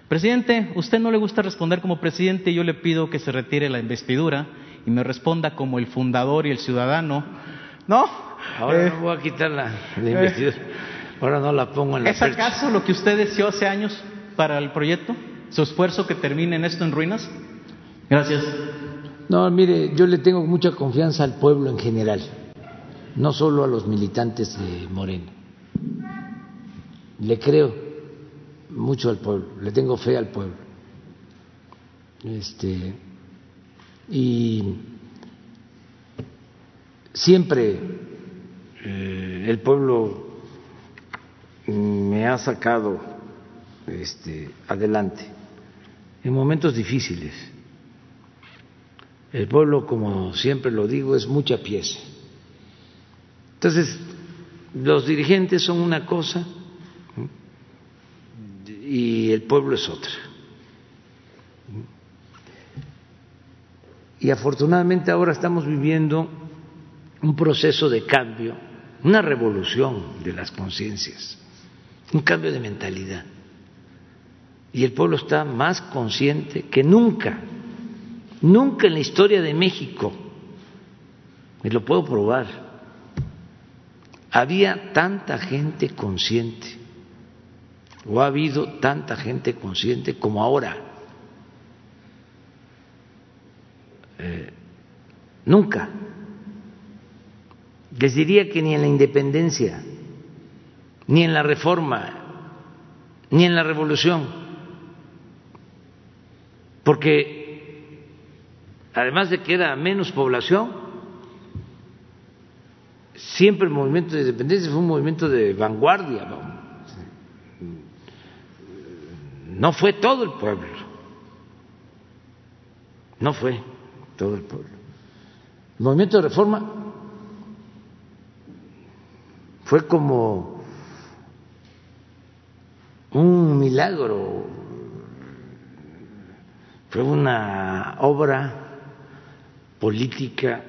Presidente, usted no le gusta responder como presidente, yo le pido que se retire la investidura y me responda como el fundador y el ciudadano. No. Ahora eh, no voy a quitar la, investidura. Ahora no la pongo en la ¿Es acaso lo que usted deseó hace años para el proyecto? ¿Su esfuerzo que termine en esto en ruinas? Gracias. No, mire, yo le tengo mucha confianza al pueblo en general, no solo a los militantes de Moreno le creo mucho al pueblo, le tengo fe al pueblo. Este, y siempre eh, el pueblo ha sacado este, adelante en momentos difíciles. El pueblo, como siempre lo digo, es mucha pieza. Entonces, los dirigentes son una cosa y el pueblo es otra. Y afortunadamente ahora estamos viviendo un proceso de cambio, una revolución de las conciencias, un cambio de mentalidad. Y el pueblo está más consciente que nunca, nunca en la historia de México, y lo puedo probar, había tanta gente consciente o ha habido tanta gente consciente como ahora. Eh, nunca. Les diría que ni en la independencia, ni en la reforma, ni en la revolución, porque además de que era menos población, siempre el movimiento de independencia fue un movimiento de vanguardia. ¿no? Fue todo el pueblo, no fue todo el pueblo. El movimiento de reforma fue como milagro, fue una obra política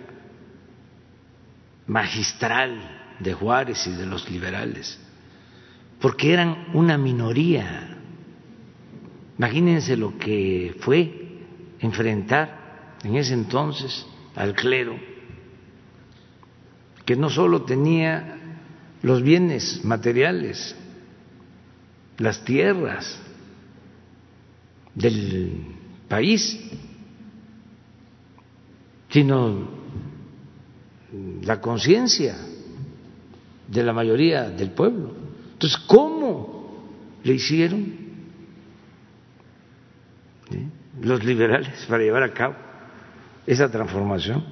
magistral de Juárez y de los liberales, porque eran una minoría. Imagínense lo que fue enfrentar en ese entonces al clero, que no solo tenía los bienes materiales, las tierras del país, sino la conciencia de la mayoría del pueblo. Entonces, ¿cómo le hicieron los liberales para llevar a cabo esa transformación?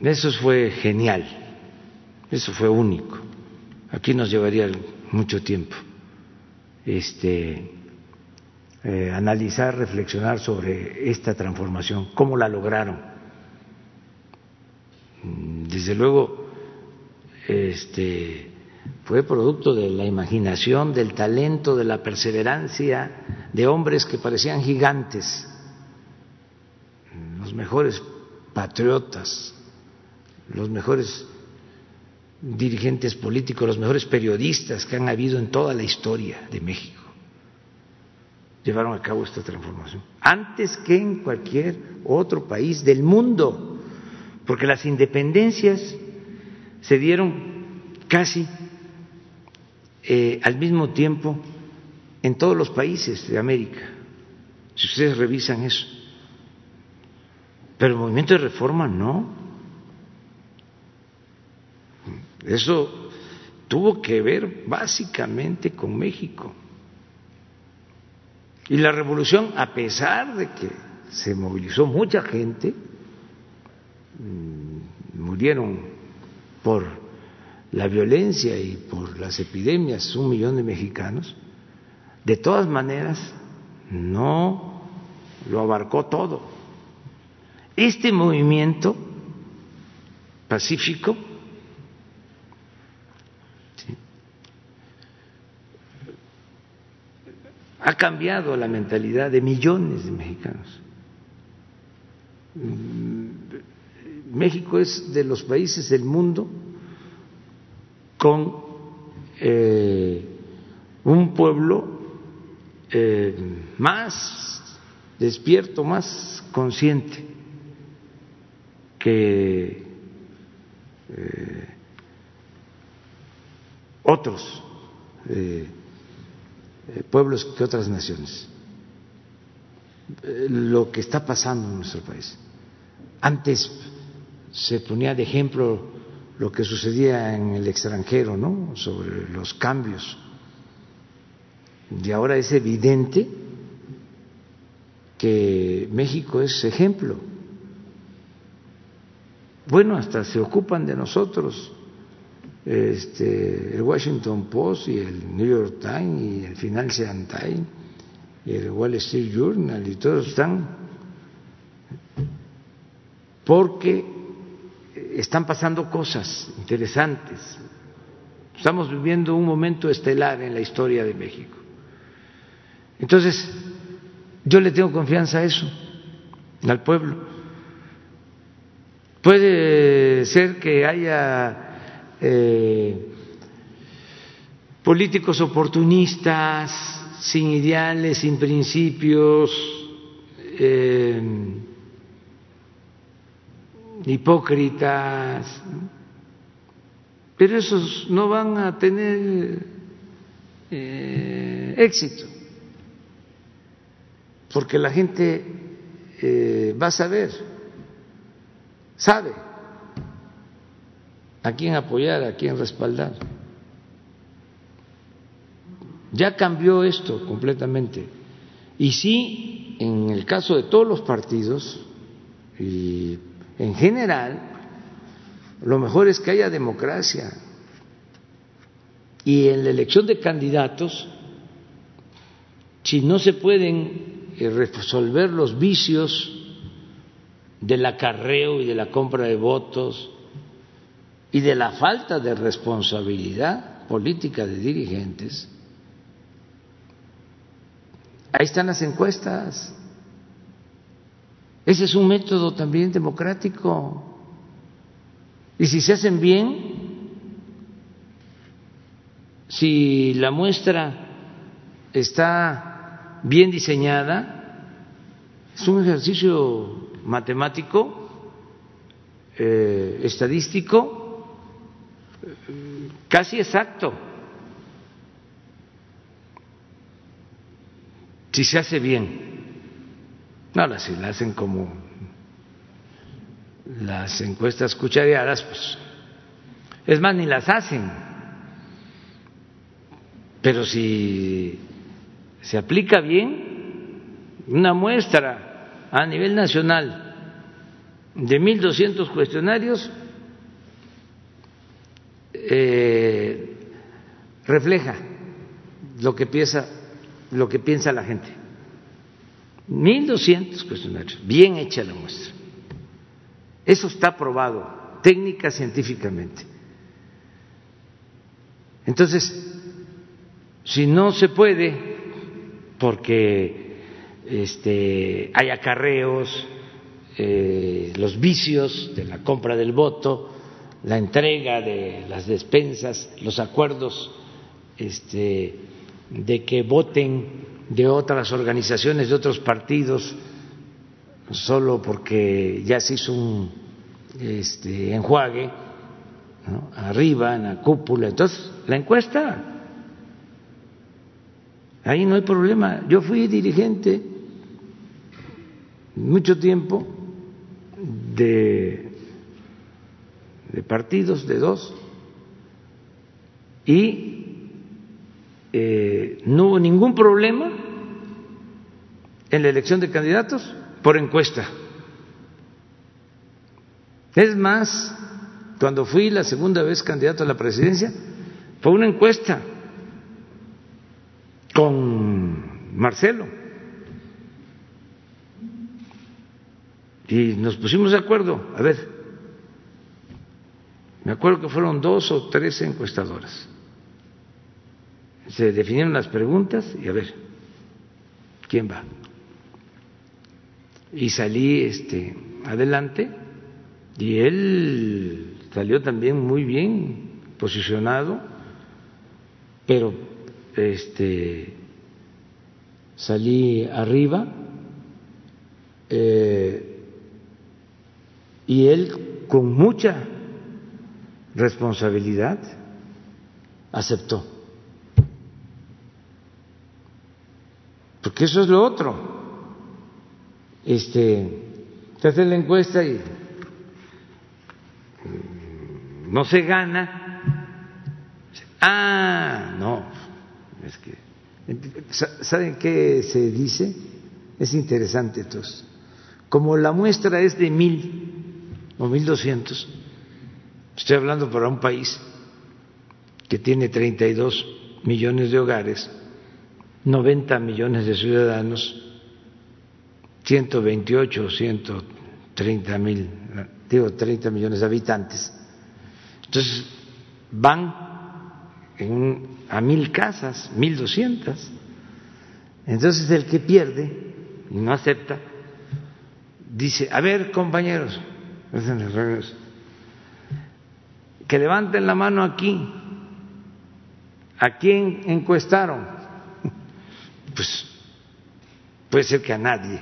Eso fue genial, eso fue único. Aquí nos llevaría mucho tiempo este, eh, analizar, reflexionar sobre esta transformación, cómo la lograron. Mm, desde luego, este, fue producto de la imaginación, del talento, de la perseverancia de hombres que parecían gigantes, los mejores patriotas, los mejores dirigentes políticos, los mejores periodistas que han habido en toda la historia de México. Llevaron a cabo esta transformación, antes que en cualquier otro país del mundo, porque las independencias se dieron casi eh, al mismo tiempo en todos los países de América, si ustedes revisan eso. Pero el movimiento de reforma no. Eso tuvo que ver básicamente con México. Y la revolución, a pesar de que se movilizó mucha gente, mm, murieron por la violencia y por las epidemias un millón de mexicanos, de todas maneras no lo abarcó todo. Este movimiento pacífico ha cambiado la mentalidad de millones de mexicanos. México es de los países del mundo con eh, un pueblo eh, más despierto, más consciente que eh, otros eh, pueblos que otras naciones. Eh, lo que está pasando en nuestro país. Antes se ponía de ejemplo lo que sucedía en el extranjero, ¿no? Sobre los cambios. Y ahora es evidente que México es ejemplo. Bueno, hasta se ocupan de nosotros este, el Washington Post y el New York Times y el Financial Times y el Wall Street Journal y todos están porque están pasando cosas interesantes. Estamos viviendo un momento estelar en la historia de México. Entonces, yo le tengo confianza a eso, al pueblo. Puede ser que haya eh, políticos oportunistas, sin ideales, sin principios, eh, hipócritas, pero esos no van a tener eh, éxito, porque la gente va a saber, sabe a quién apoyar, a quién respaldar. Ya cambió esto completamente. Y sí, en el caso de todos los partidos, y en general, lo mejor es que haya democracia. Y en la elección de candidatos, si no se pueden eh, resolver los vicios del acarreo y de la compra de votos, y de la falta de responsabilidad política de dirigentes, Ahí están las encuestas. Ese es un método también democrático. Y si se hacen bien, si la muestra está bien diseñada, es un ejercicio matemático, eh, estadístico, casi exacto. Si se hace bien. No, si la hacen como las encuestas cuchareadas, pues es más, ni las hacen. Pero si se aplica bien, una muestra a nivel nacional de 1.200 cuestionarios eh, refleja lo que piensa lo que piensa la gente. 1.200 cuestionarios, bien hecha la muestra. Eso está probado técnica científicamente. Entonces, si no se puede, porque este, hay acarreos, eh, los vicios de la compra del voto, la entrega de las despensas, los acuerdos este, de que voten de otras organizaciones, de otros partidos, solo porque ya se hizo un este, enjuague arriba, en la cúpula. Entonces, la encuesta, ahí no hay problema. Yo fui dirigente mucho tiempo de, de partidos, de dos, y eh, no hubo ningún problema en la elección de candidatos por encuesta. Es más, cuando fui la segunda vez candidato a la presidencia, fue una encuesta con Marcelo. Y nos pusimos de acuerdo. A ver, me acuerdo que fueron dos o tres encuestadoras se definieron las preguntas y a ver, ¿quién va? Y salí este, adelante y él salió también muy bien posicionado, pero este, salí arriba eh, y él con mucha responsabilidad aceptó. porque eso es lo otro. Este, se hace la encuesta y no se gana. Ah, no, es que ¿saben qué se dice? Es interesante entonces. Como la muestra es de mil o mil doscientos, estoy hablando para un país que tiene 32 millones de hogares, 90 millones de ciudadanos, 128 o 130 mil, digo 30 millones de habitantes. Entonces van a mil casas, mil doscientas. Entonces el que pierde y no acepta, dice, a ver compañeros, que levanten la mano aquí, ¿a quién encuestaron? pues puede ser que a nadie.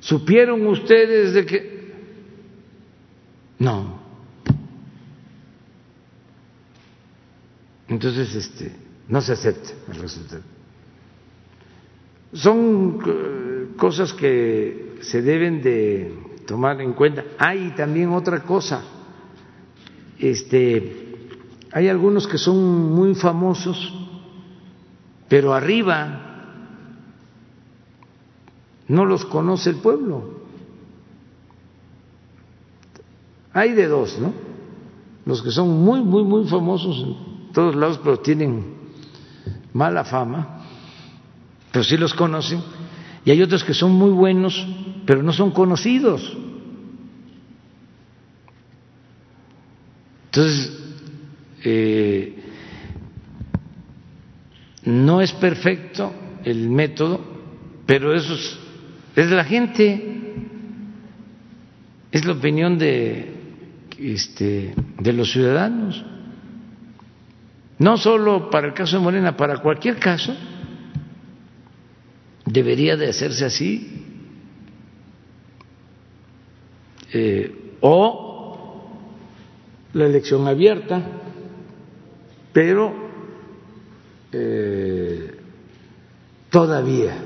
¿Supieron ustedes de que... No. Entonces, este, no se acepta el resultado. Son eh, cosas que se deben de tomar en cuenta. Hay también otra cosa. Este, hay algunos que son muy famosos, pero arriba no los conoce el pueblo. Hay de dos, ¿no? Los que son muy, muy, muy famosos en todos lados, pero tienen mala fama, pero sí los conocen. Y hay otros que son muy buenos, pero no son conocidos. Entonces, eh, no es perfecto el método, pero eso es, es la gente, es la opinión de, este, de los ciudadanos. No solo para el caso de Morena, para cualquier caso debería de hacerse así. Eh, o la elección abierta, pero eh, todavía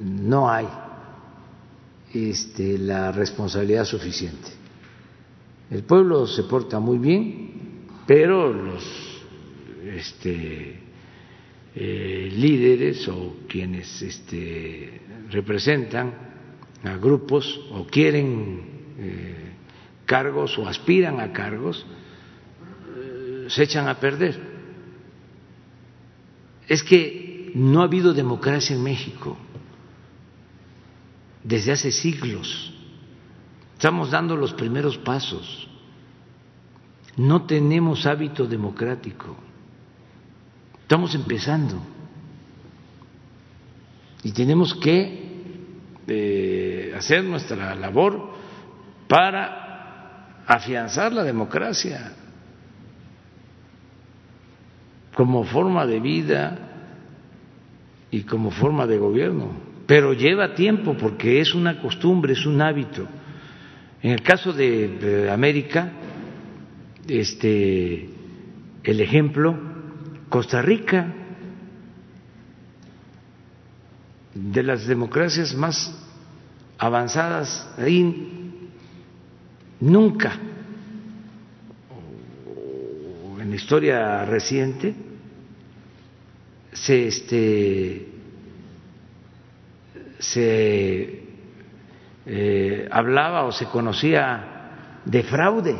no hay este, la responsabilidad suficiente. El pueblo se porta muy bien, pero los este, eh, líderes o quienes este, representan a grupos o quieren eh, cargos o aspiran a cargos, eh, se echan a perder. Es que no ha habido democracia en México desde hace siglos. Estamos dando los primeros pasos. No tenemos hábito democrático. Estamos empezando y tenemos que eh, hacer nuestra labor para afianzar la democracia como forma de vida y como forma de gobierno. Pero lleva tiempo porque es una costumbre, es un hábito. En el caso de, de América, este, el ejemplo Costa Rica, de las democracias más avanzadas, ahí nunca en la historia reciente se este se eh, hablaba o se conocía de fraude.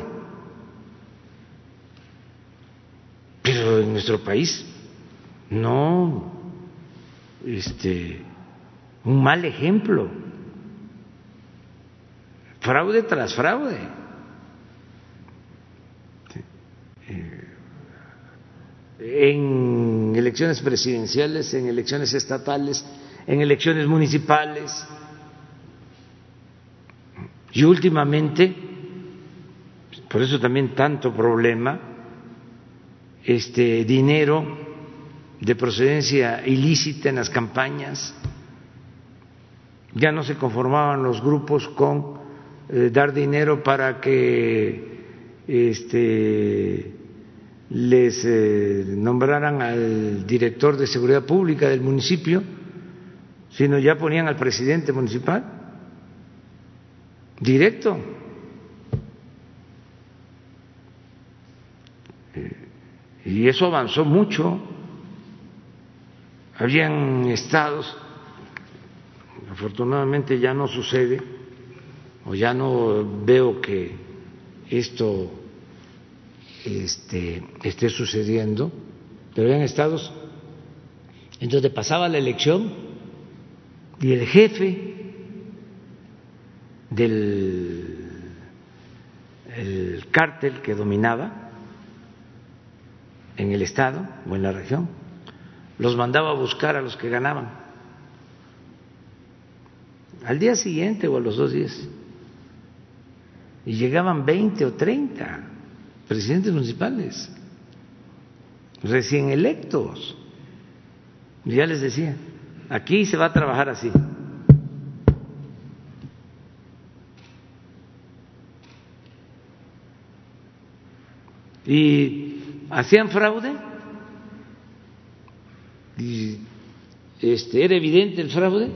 Pero en nuestro país no, este, un mal ejemplo, fraude tras fraude. Eh, en elecciones presidenciales, en elecciones estatales, en elecciones municipales. Y últimamente, por eso también tanto problema, este dinero de procedencia ilícita en las campañas, ya no se conformaban los grupos con eh, dar dinero para que este, les eh, nombraran al director de seguridad pública del municipio, sino ya ponían al presidente municipal directo. Y eso avanzó mucho. Habían estados, afortunadamente ya no sucede, o ya no veo que esto este, esté sucediendo, pero habían estados en donde pasaba la elección y el jefe del el cártel que dominaba en el Estado o en la región, los mandaba a buscar a los que ganaban. Al día siguiente o a los dos días. Y llegaban 20 o 30 presidentes municipales, recién electos. Y ya les decía, aquí se va a trabajar así. Y hacían fraude y este, era evidente el fraude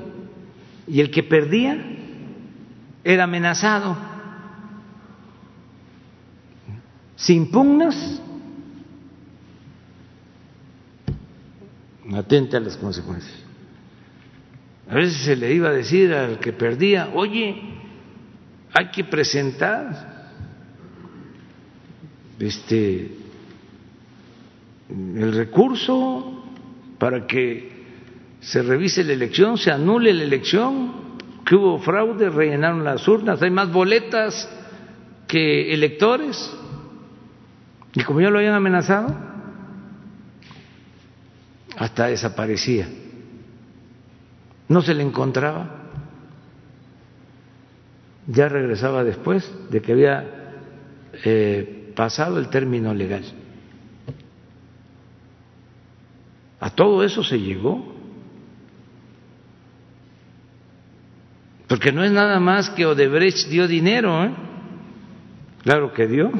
y el que perdía era amenazado. Sin pugnas, atenta a las consecuencias. A veces se le iba a decir al que perdía, oye, hay que presentar este el recurso para que se revise la elección, se anule la elección, que hubo fraude, rellenaron las urnas, hay más boletas que electores. Y como ya lo habían amenazado, hasta desaparecía. No se le encontraba. Ya regresaba después de que había eh, pasado el término legal. A todo eso se llegó. Porque no es nada más que Odebrecht dio dinero, ¿eh? Claro que dio.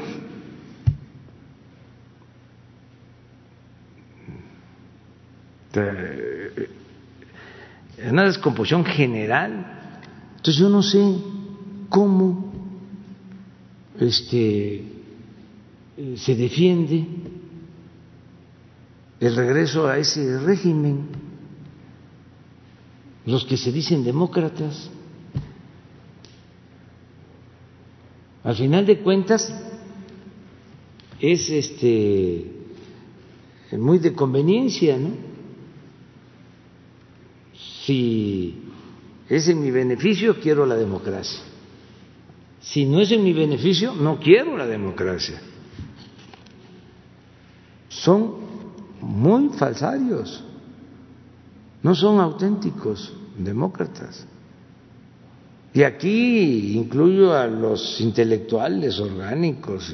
Una descomposición general. Entonces yo no sé cómo este, se defiende el regreso a ese régimen, los que se dicen demócratas. Al final de cuentas es este muy de conveniencia, ¿no? Si es en mi beneficio, quiero la democracia. Si no es en mi beneficio, no quiero la democracia. Son muy falsarios, no son auténticos demócratas. Y aquí incluyo a los intelectuales orgánicos,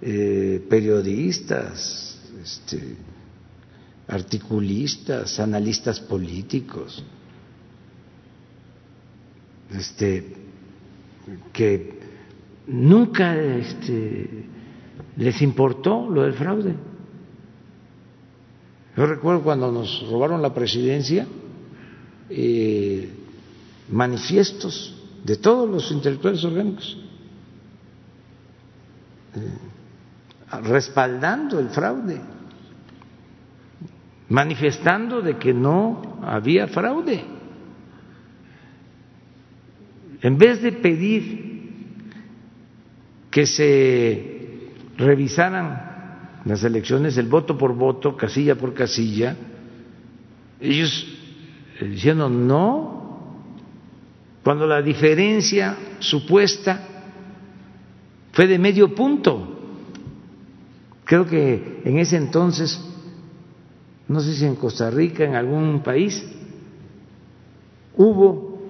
eh, periodistas, este, articulistas, analistas políticos, este, que nunca este, les importó lo del fraude. Yo recuerdo cuando nos robaron la presidencia, eh, manifiestos de todos los intelectuales orgánicos, eh, respaldando el fraude, manifestando de que no había fraude. En vez de pedir que se revisaran las elecciones, el voto por voto, casilla por casilla, ellos diciendo no, cuando la diferencia supuesta fue de medio punto. Creo que en ese entonces, no sé si en Costa Rica, en algún país, hubo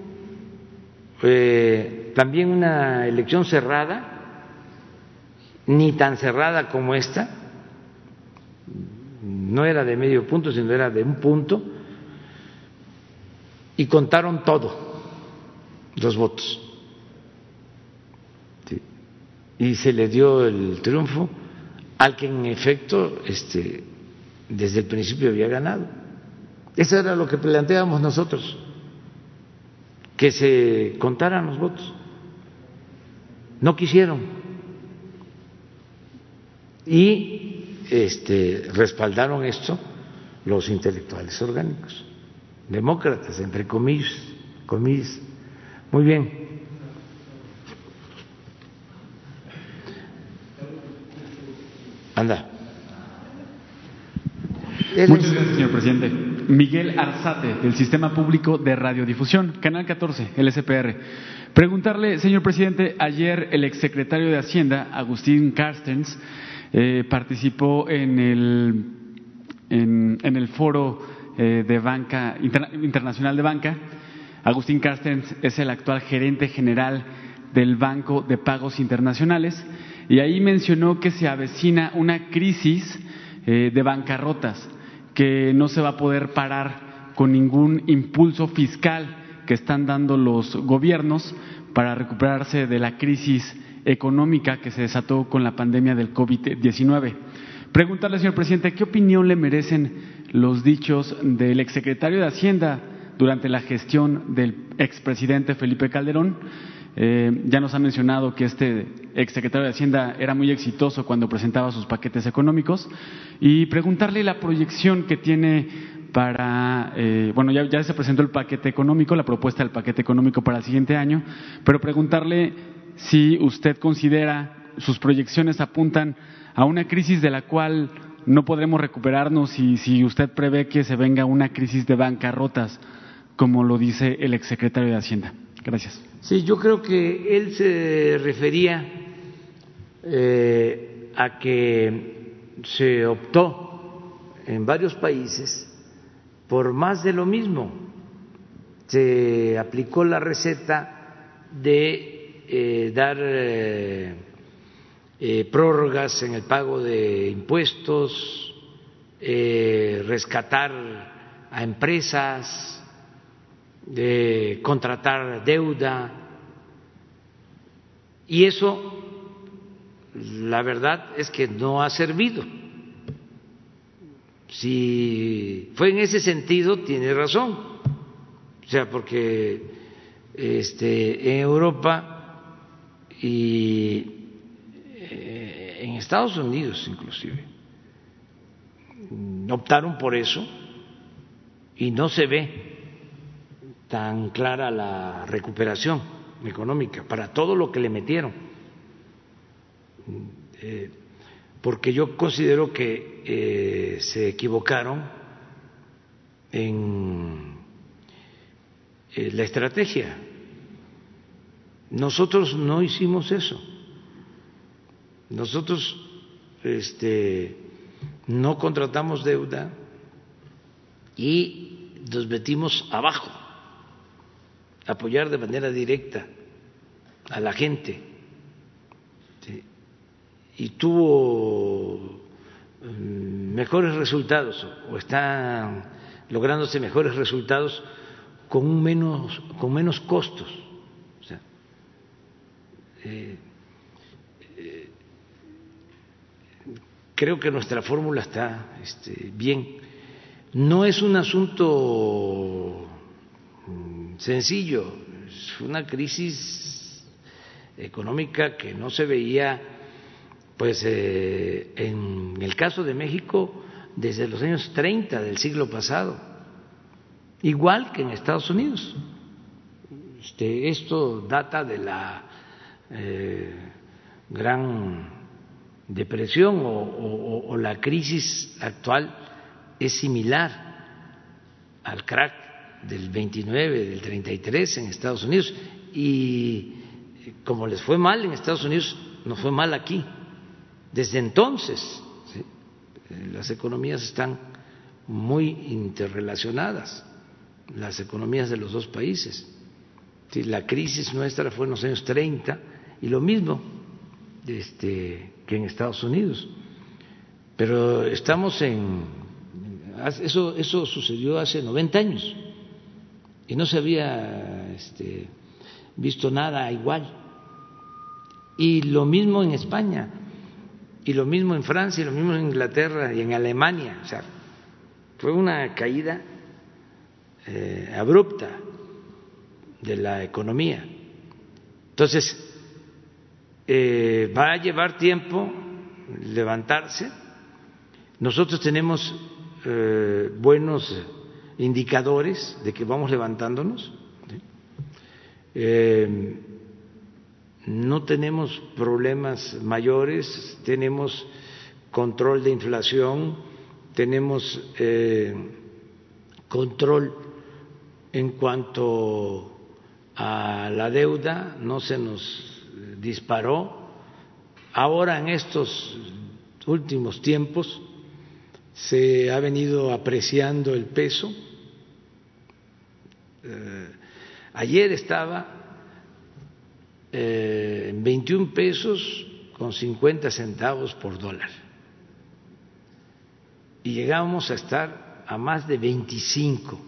eh, también una elección cerrada, ni tan cerrada como esta, no era de medio punto, sino era de un punto, y contaron todo, los votos. Y se le dio el triunfo al que en efecto este, desde el principio había ganado. Eso era lo que planteábamos nosotros, que se contaran los votos. No quisieron. Y este, respaldaron esto los intelectuales orgánicos, demócratas, entre comillas, comillas. Muy bien. Anda. Muchas gracias, señor presidente. Miguel Arzate, del Sistema Público de Radiodifusión, Canal 14, LSPR. Preguntarle, señor presidente, ayer el exsecretario de Hacienda, Agustín Carstens, eh, participó en el, en, el foro eh, de banca internacional de banca. Agustín Carstens es el actual gerente general del Banco de Pagos Internacionales y ahí mencionó que se avecina una crisis eh, de bancarrotas que no se va a poder parar con ningún impulso fiscal que están dando los gobiernos para recuperarse de la crisis económica que se desató con la pandemia del COVID-19. Preguntarle, señor presidente, ¿qué opinión le merecen los dichos del exsecretario de Hacienda durante la gestión del expresidente Felipe Calderón? Eh, ya nos ha mencionado que este exsecretario de Hacienda era muy exitoso cuando presentaba sus paquetes económicos y preguntarle la proyección que tiene para, eh, bueno, ya, ya se presentó el paquete económico, la propuesta del paquete económico para el siguiente año, pero preguntarle si usted considera sus proyecciones apuntan a una crisis de la cual no podremos recuperarnos y si usted prevé que se venga una crisis de bancarrotas, como lo dice el exsecretario de Hacienda. Gracias. Sí, yo creo que él se refería eh, a que se optó en varios países por más de lo mismo. Se aplicó la receta de eh, dar eh, prórrogas en el pago de impuestos, rescatar a empresas, de contratar deuda. Y eso, la verdad es que no ha servido si fue en ese sentido, tiene razón. O sea, porque este, en Europa y eh, en Estados Unidos inclusive optaron por eso y no se ve tan clara la recuperación económica para todo lo que le metieron. Eh, porque yo considero que eh, se equivocaron en eh, la estrategia. Nosotros no hicimos eso. Nosotros este, no contratamos deuda y nos metimos abajo, apoyar de manera directa a la gente. Y tuvo mm, mejores resultados o están lográndose mejores resultados con menos con menos costos. Eh, eh, creo que nuestra fórmula está este, bien. No es un asunto mm, sencillo es una crisis económica que no se veía pues eh, en el caso de México desde los años 30 del siglo pasado, igual que en Estados Unidos. Este, esto data de la eh, gran depresión o, la crisis actual es similar al crack del 29, del 33 en Estados Unidos y como les fue mal en Estados Unidos, nos fue mal aquí desde entonces. Las economías están muy interrelacionadas, las economías de los dos países. La crisis nuestra fue en los años 30 y lo mismo este, que en Estados Unidos. Pero estamos en... Eso, eso sucedió hace 90 años y no se había este, visto nada igual. Y lo mismo en España y lo mismo en Francia, y lo mismo en Inglaterra y en Alemania. O sea, fue una caída eh, abrupta de la economía. Entonces, eh, va a llevar tiempo levantarse. Nosotros tenemos eh, buenos indicadores de que vamos levantándonos no tenemos problemas mayores, tenemos control de inflación, tenemos eh, control en cuanto a la deuda, no se nos disparó. Ahora en estos últimos tiempos se ha venido apreciando el peso. Eh, ayer estaba eh, en 21 pesos con 50 centavos por dólar. Y llegamos a estar a más de 25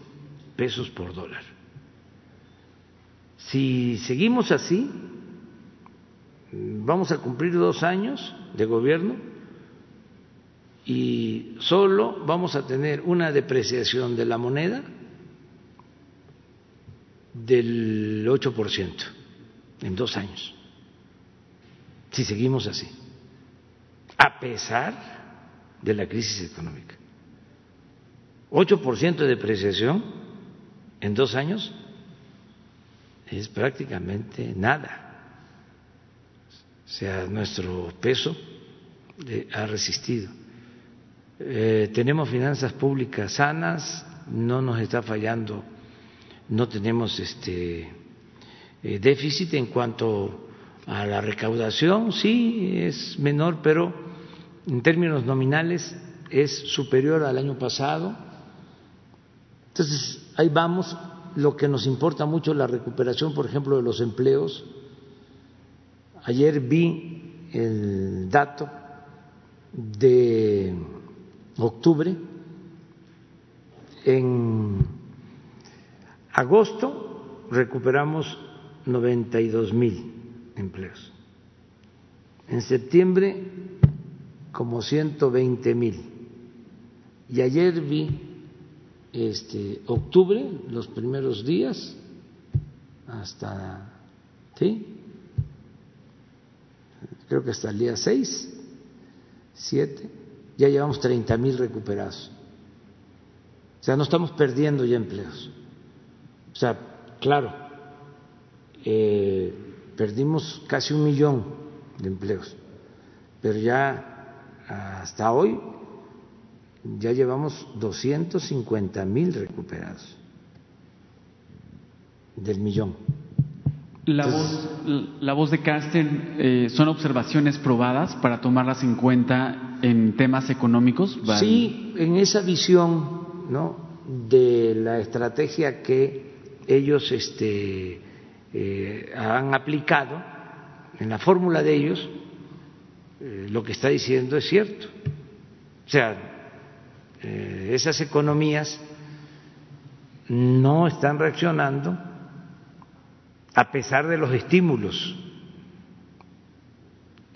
pesos por dólar. Si seguimos así, vamos a cumplir dos años de gobierno y solo vamos a tener una depreciación de la moneda del 8% en dos años, si seguimos así, a pesar de la crisis económica. 8% de depreciación en dos años es prácticamente nada. O sea, nuestro peso ha resistido. Eh, tenemos finanzas públicas sanas, no nos está fallando, no tenemos este eh, déficit en cuanto a la recaudación, sí, es menor, pero en términos nominales es superior al año pasado. Entonces, ahí vamos. Lo que nos importa mucho es la recuperación, por ejemplo, de los empleos. Ayer vi el dato de octubre. En agosto recuperamos 92 mil empleos. En septiembre como 120 mil. Y ayer vi este octubre, los primeros días, hasta, ¿sí? Creo que hasta el día 6, 7, ya llevamos 30 mil recuperados. O sea, no estamos perdiendo ya empleos. O sea, claro, eh, perdimos casi un millón de empleos, pero ya hasta hoy ya llevamos 250 mil recuperados del millón. La, voz, la voz de Carsten, eh, ¿son observaciones probadas para tomarlas en cuenta en temas económicos? Sí, en esa visión ¿no? de la estrategia que ellos este, eh, han aplicado, en la fórmula de ellos, eh, lo que está diciendo es cierto. O sea, eh, esas economías no están reaccionando a pesar de los estímulos.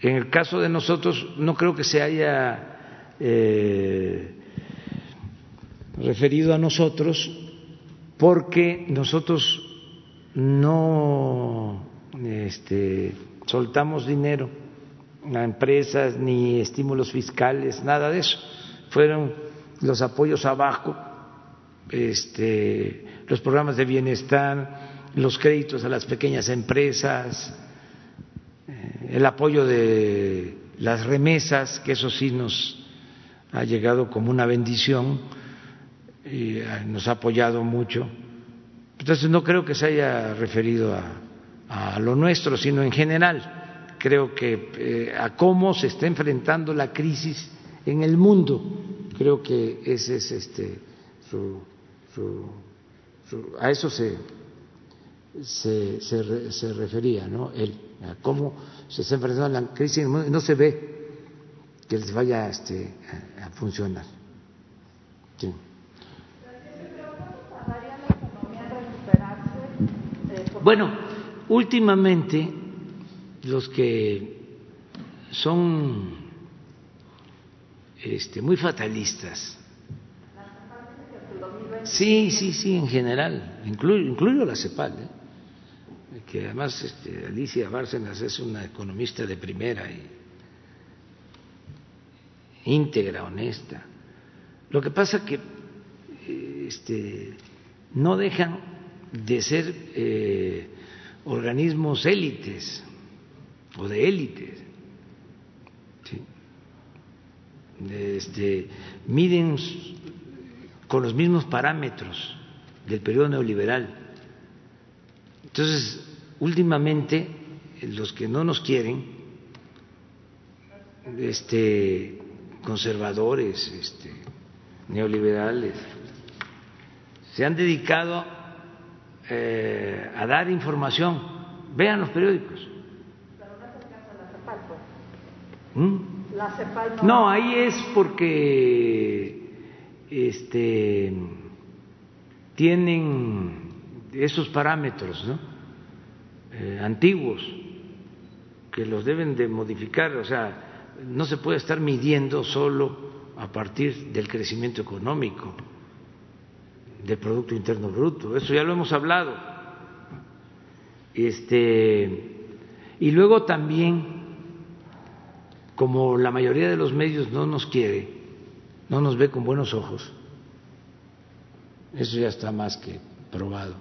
En el caso de nosotros, no creo que se haya eh, referido a nosotros porque nosotros no este, soltamos dinero a empresas ni estímulos fiscales, nada de eso. Fueron los apoyos abajo, este, los programas de bienestar, los créditos a las pequeñas empresas, el apoyo de las remesas, que eso sí nos ha llegado como una bendición y eh, nos ha apoyado mucho. Entonces no creo que se haya referido a, a lo nuestro, sino en general creo que eh, a cómo se está enfrentando la crisis en el mundo. Creo que ese es este su, a eso se se, se, refería, ¿no? Él, a cómo se está enfrentando la crisis y no se ve que les vaya este, a, funcionar. Bueno, últimamente los que son este, muy fatalistas. Sí, sí, sí, en general, incluyo, incluyo la CEPAL, ¿eh? Que además este, Alicia Bárcenas es una economista de primera y íntegra, honesta. Lo que pasa que este, no dejan de ser eh, organismos élites o de élites. Este, miden con los mismos parámetros del periodo neoliberal. Entonces, últimamente, los que no nos quieren, este, conservadores, este, neoliberales, se han dedicado eh, a dar información. Vean los periódicos. ¿Mm? no... ahí es porque este, tienen esos parámetros eh, antiguos que los deben de modificar, o sea, no se puede estar midiendo solo a partir del crecimiento económico, del Producto Interno Bruto, eso ya lo hemos hablado. Este, y luego también como la mayoría de los medios no nos quiere, no nos ve con buenos ojos, eso ya está más que probado,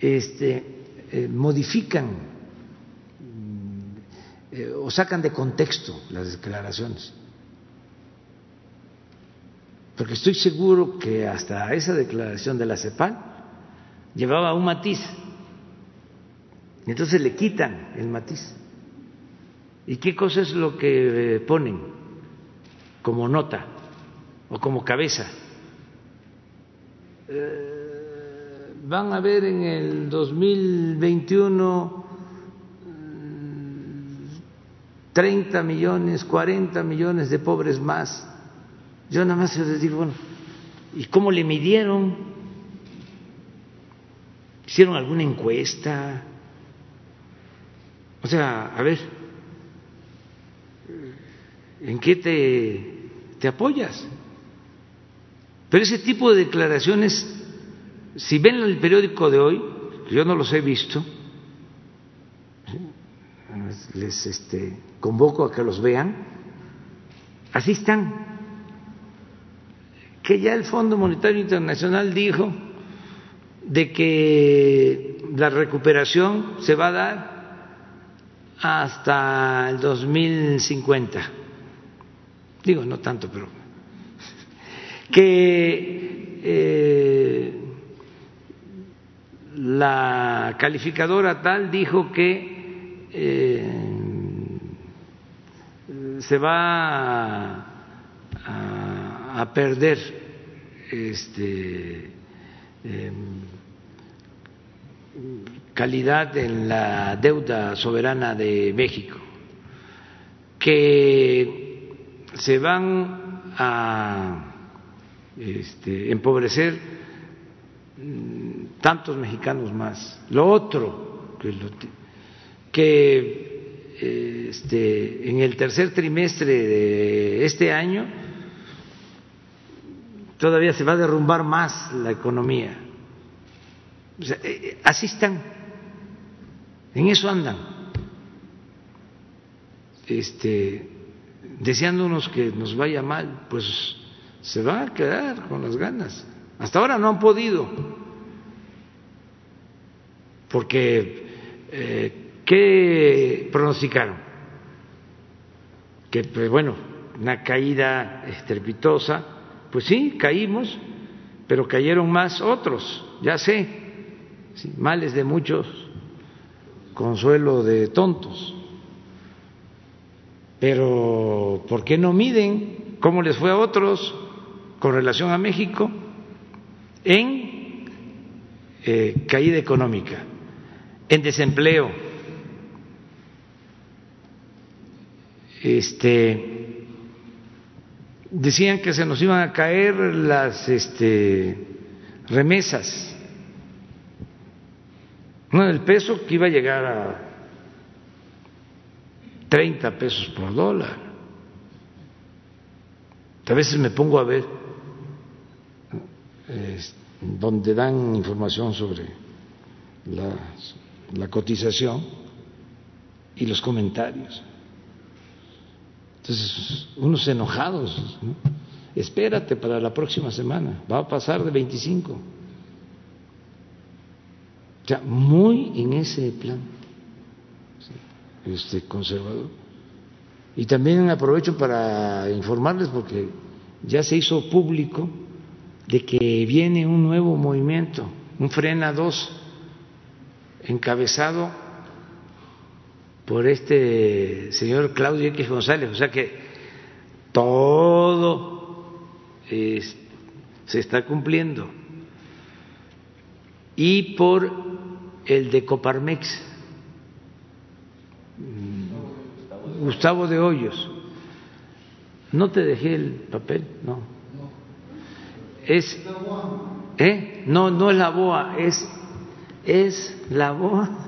este, eh, modifican eh, o sacan de contexto las declaraciones. Porque estoy seguro que hasta esa declaración de la CEPAL llevaba un matiz. Y entonces le quitan el matiz. ¿Y qué cosa es lo que ponen como nota o como cabeza? eh, van a ver en el 2021 30 millones, 40 millones de pobres más. Yo nada más les digo, bueno, ¿y cómo le midieron? ¿Hicieron alguna encuesta? O sea, a ver, ¿en qué te, te apoyas? Pero ese tipo de declaraciones, si ven el periódico de hoy, yo no los he visto, les este, convoco a que los vean, así están. Que ya el Fondo Monetario Internacional dijo de que la recuperación se va a dar hasta el 2050. Digo, no tanto, pero que eh, la calificadora tal dijo que eh, se va a, perder este, em, calidad en la deuda soberana de México, que se van a este, empobrecer tantos mexicanos más. Lo otro, que, que este, en el tercer trimestre de este año todavía se va a derrumbar más la economía. Eh, eh, así están, en eso andan, este, deseándonos que nos vaya mal, pues se va a quedar con las ganas. Hasta ahora no han podido, porque eh, ¿qué pronosticaron? Que, pues bueno, una caída estrepitosa, pues sí, caímos, pero cayeron más otros, ya sé, males de muchos, consuelo de tontos. Pero ¿por qué no miden cómo les fue a otros? con relación a México en eh, caída económica, en desempleo. Este, decían que se nos iban a caer las este, remesas. No, el peso que iba a llegar a 30 pesos por dólar. A veces me pongo a ver donde dan información sobre la, cotización y los comentarios. Entonces, unos enojados, espérate para la próxima semana, va a pasar de 25. O sea, muy en ese plan este conservador. Y también aprovecho para informarles porque ya se hizo público de que viene un nuevo movimiento, un frena dos, encabezado por este señor Claudio X González, o sea que todo se está cumpliendo. Y por el de Coparmex, Gustavo de Hoyos. No te dejé el papel, no es ¿eh? no no es la boa es es la boa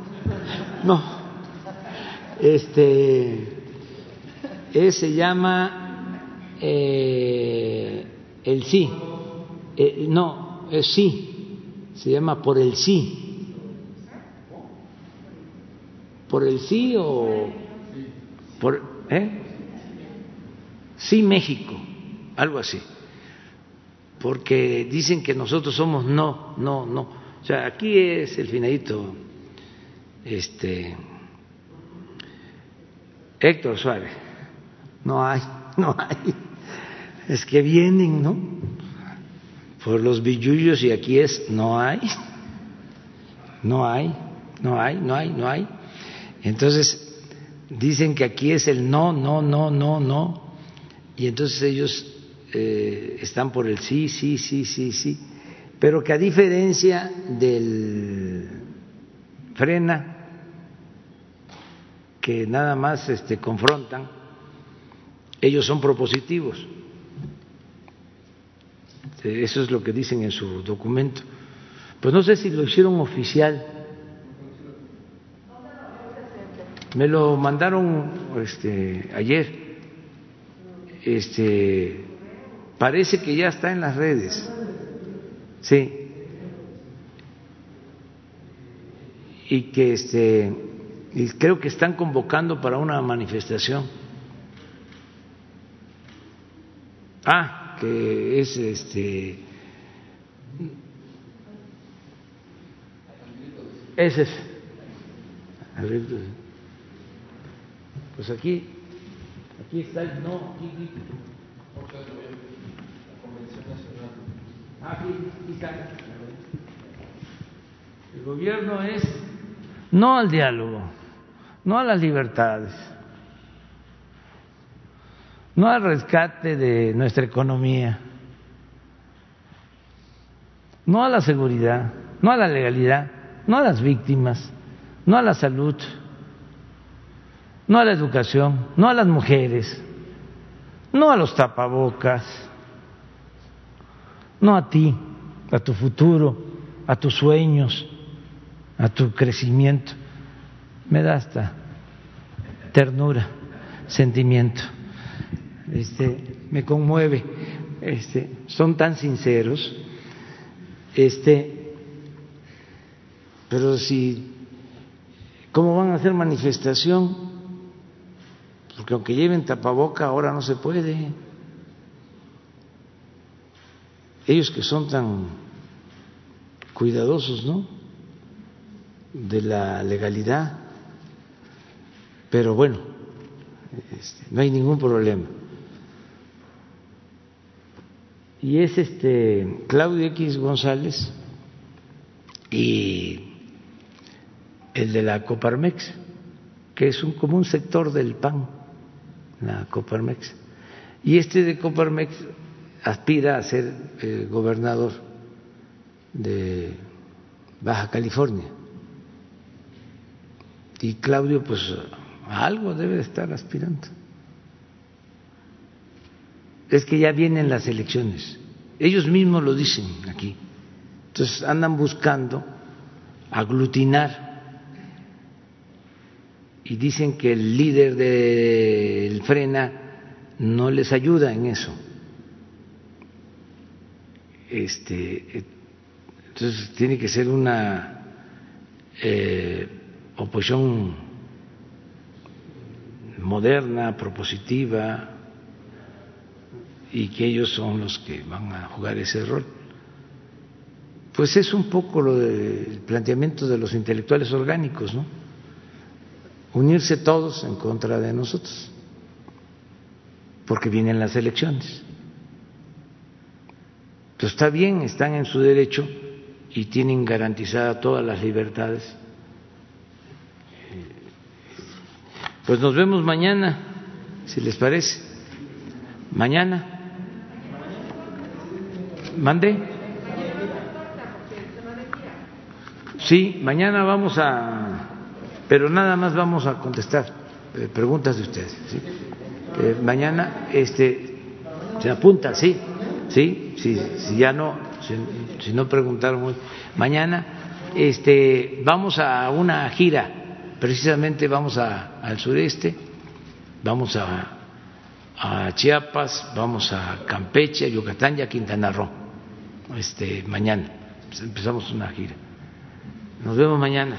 no. Este se llama eh, el sí. Eh, no es sí. Se llama por el sí. Por el sí o por ¿eh? sí México. Algo así. Porque dicen que nosotros somos no, no, no. O sea, aquí es el finadito este, Héctor Suárez. No hay, no hay. Es que vienen, ¿no? Por los billullos y aquí es no hay. No hay, no hay, no hay, no hay. Entonces, dicen que aquí es el no, no, no, no, no. Y entonces ellos eh, están por el sí, sí, sí, sí, sí, pero que a diferencia del frena, que nada más este, confrontan, ellos son propositivos. Eso es lo que dicen en su documento. Pues no sé si lo hicieron oficial. Me lo mandaron este, ayer. Este, parece que ya está en las redes. Sí. Y que este, y creo que están convocando para una manifestación. Ah, que es este. Ese es. Pues aquí, aquí está el no, aquí, aquí. El gobierno es no al diálogo, no a las libertades, no al rescate de nuestra economía, no a la seguridad, no a la legalidad, no a las víctimas, no a la salud no a la educación, no a las mujeres, no a los tapabocas, no a ti, a tu futuro, a tus sueños, a tu crecimiento. Me da hasta ternura, sentimiento. Este, me conmueve. Este, son tan sinceros. Este, pero si ¿cómo van a hacer manifestación porque aunque lleven tapaboca ahora no se puede. Ellos que son tan cuidadosos, ¿no? De la legalidad. Pero bueno, este, no hay ningún problema. Y es este Claudio X González y el de la Coparmex, que es un, como un sector del PAN la Coparmex. Y este de Coparmex aspira a ser eh, gobernador de Baja California. Y Claudio, pues, a algo debe de estar aspirando. Es que ya vienen las elecciones. Ellos mismos lo dicen aquí. Entonces andan buscando aglutinar y dicen que el líder del Frena no les ayuda en eso. Este, entonces tiene que ser una eh, oposición moderna, propositiva, y que ellos son los que van a jugar ese rol. Pues es un poco lo del planteamiento de los intelectuales orgánicos, ¿no? unirse todos en contra de nosotros, porque vienen las elecciones. Entonces está bien, están en su derecho y tienen garantizadas todas las libertades. Pues nos vemos mañana, si les parece. Mañana. ¿Mande? Sí, mañana vamos a pero nada más vamos a contestar eh, preguntas de ustedes. Eh, mañana este, se apunta, sí, sí, sí, si ya no, si, no preguntaron Mañana este, vamos a una gira, precisamente vamos a, al sureste, vamos a, a Chiapas, vamos a Campeche, a Yucatán y a Quintana Roo. Este, mañana empezamos una gira. Nos vemos mañana.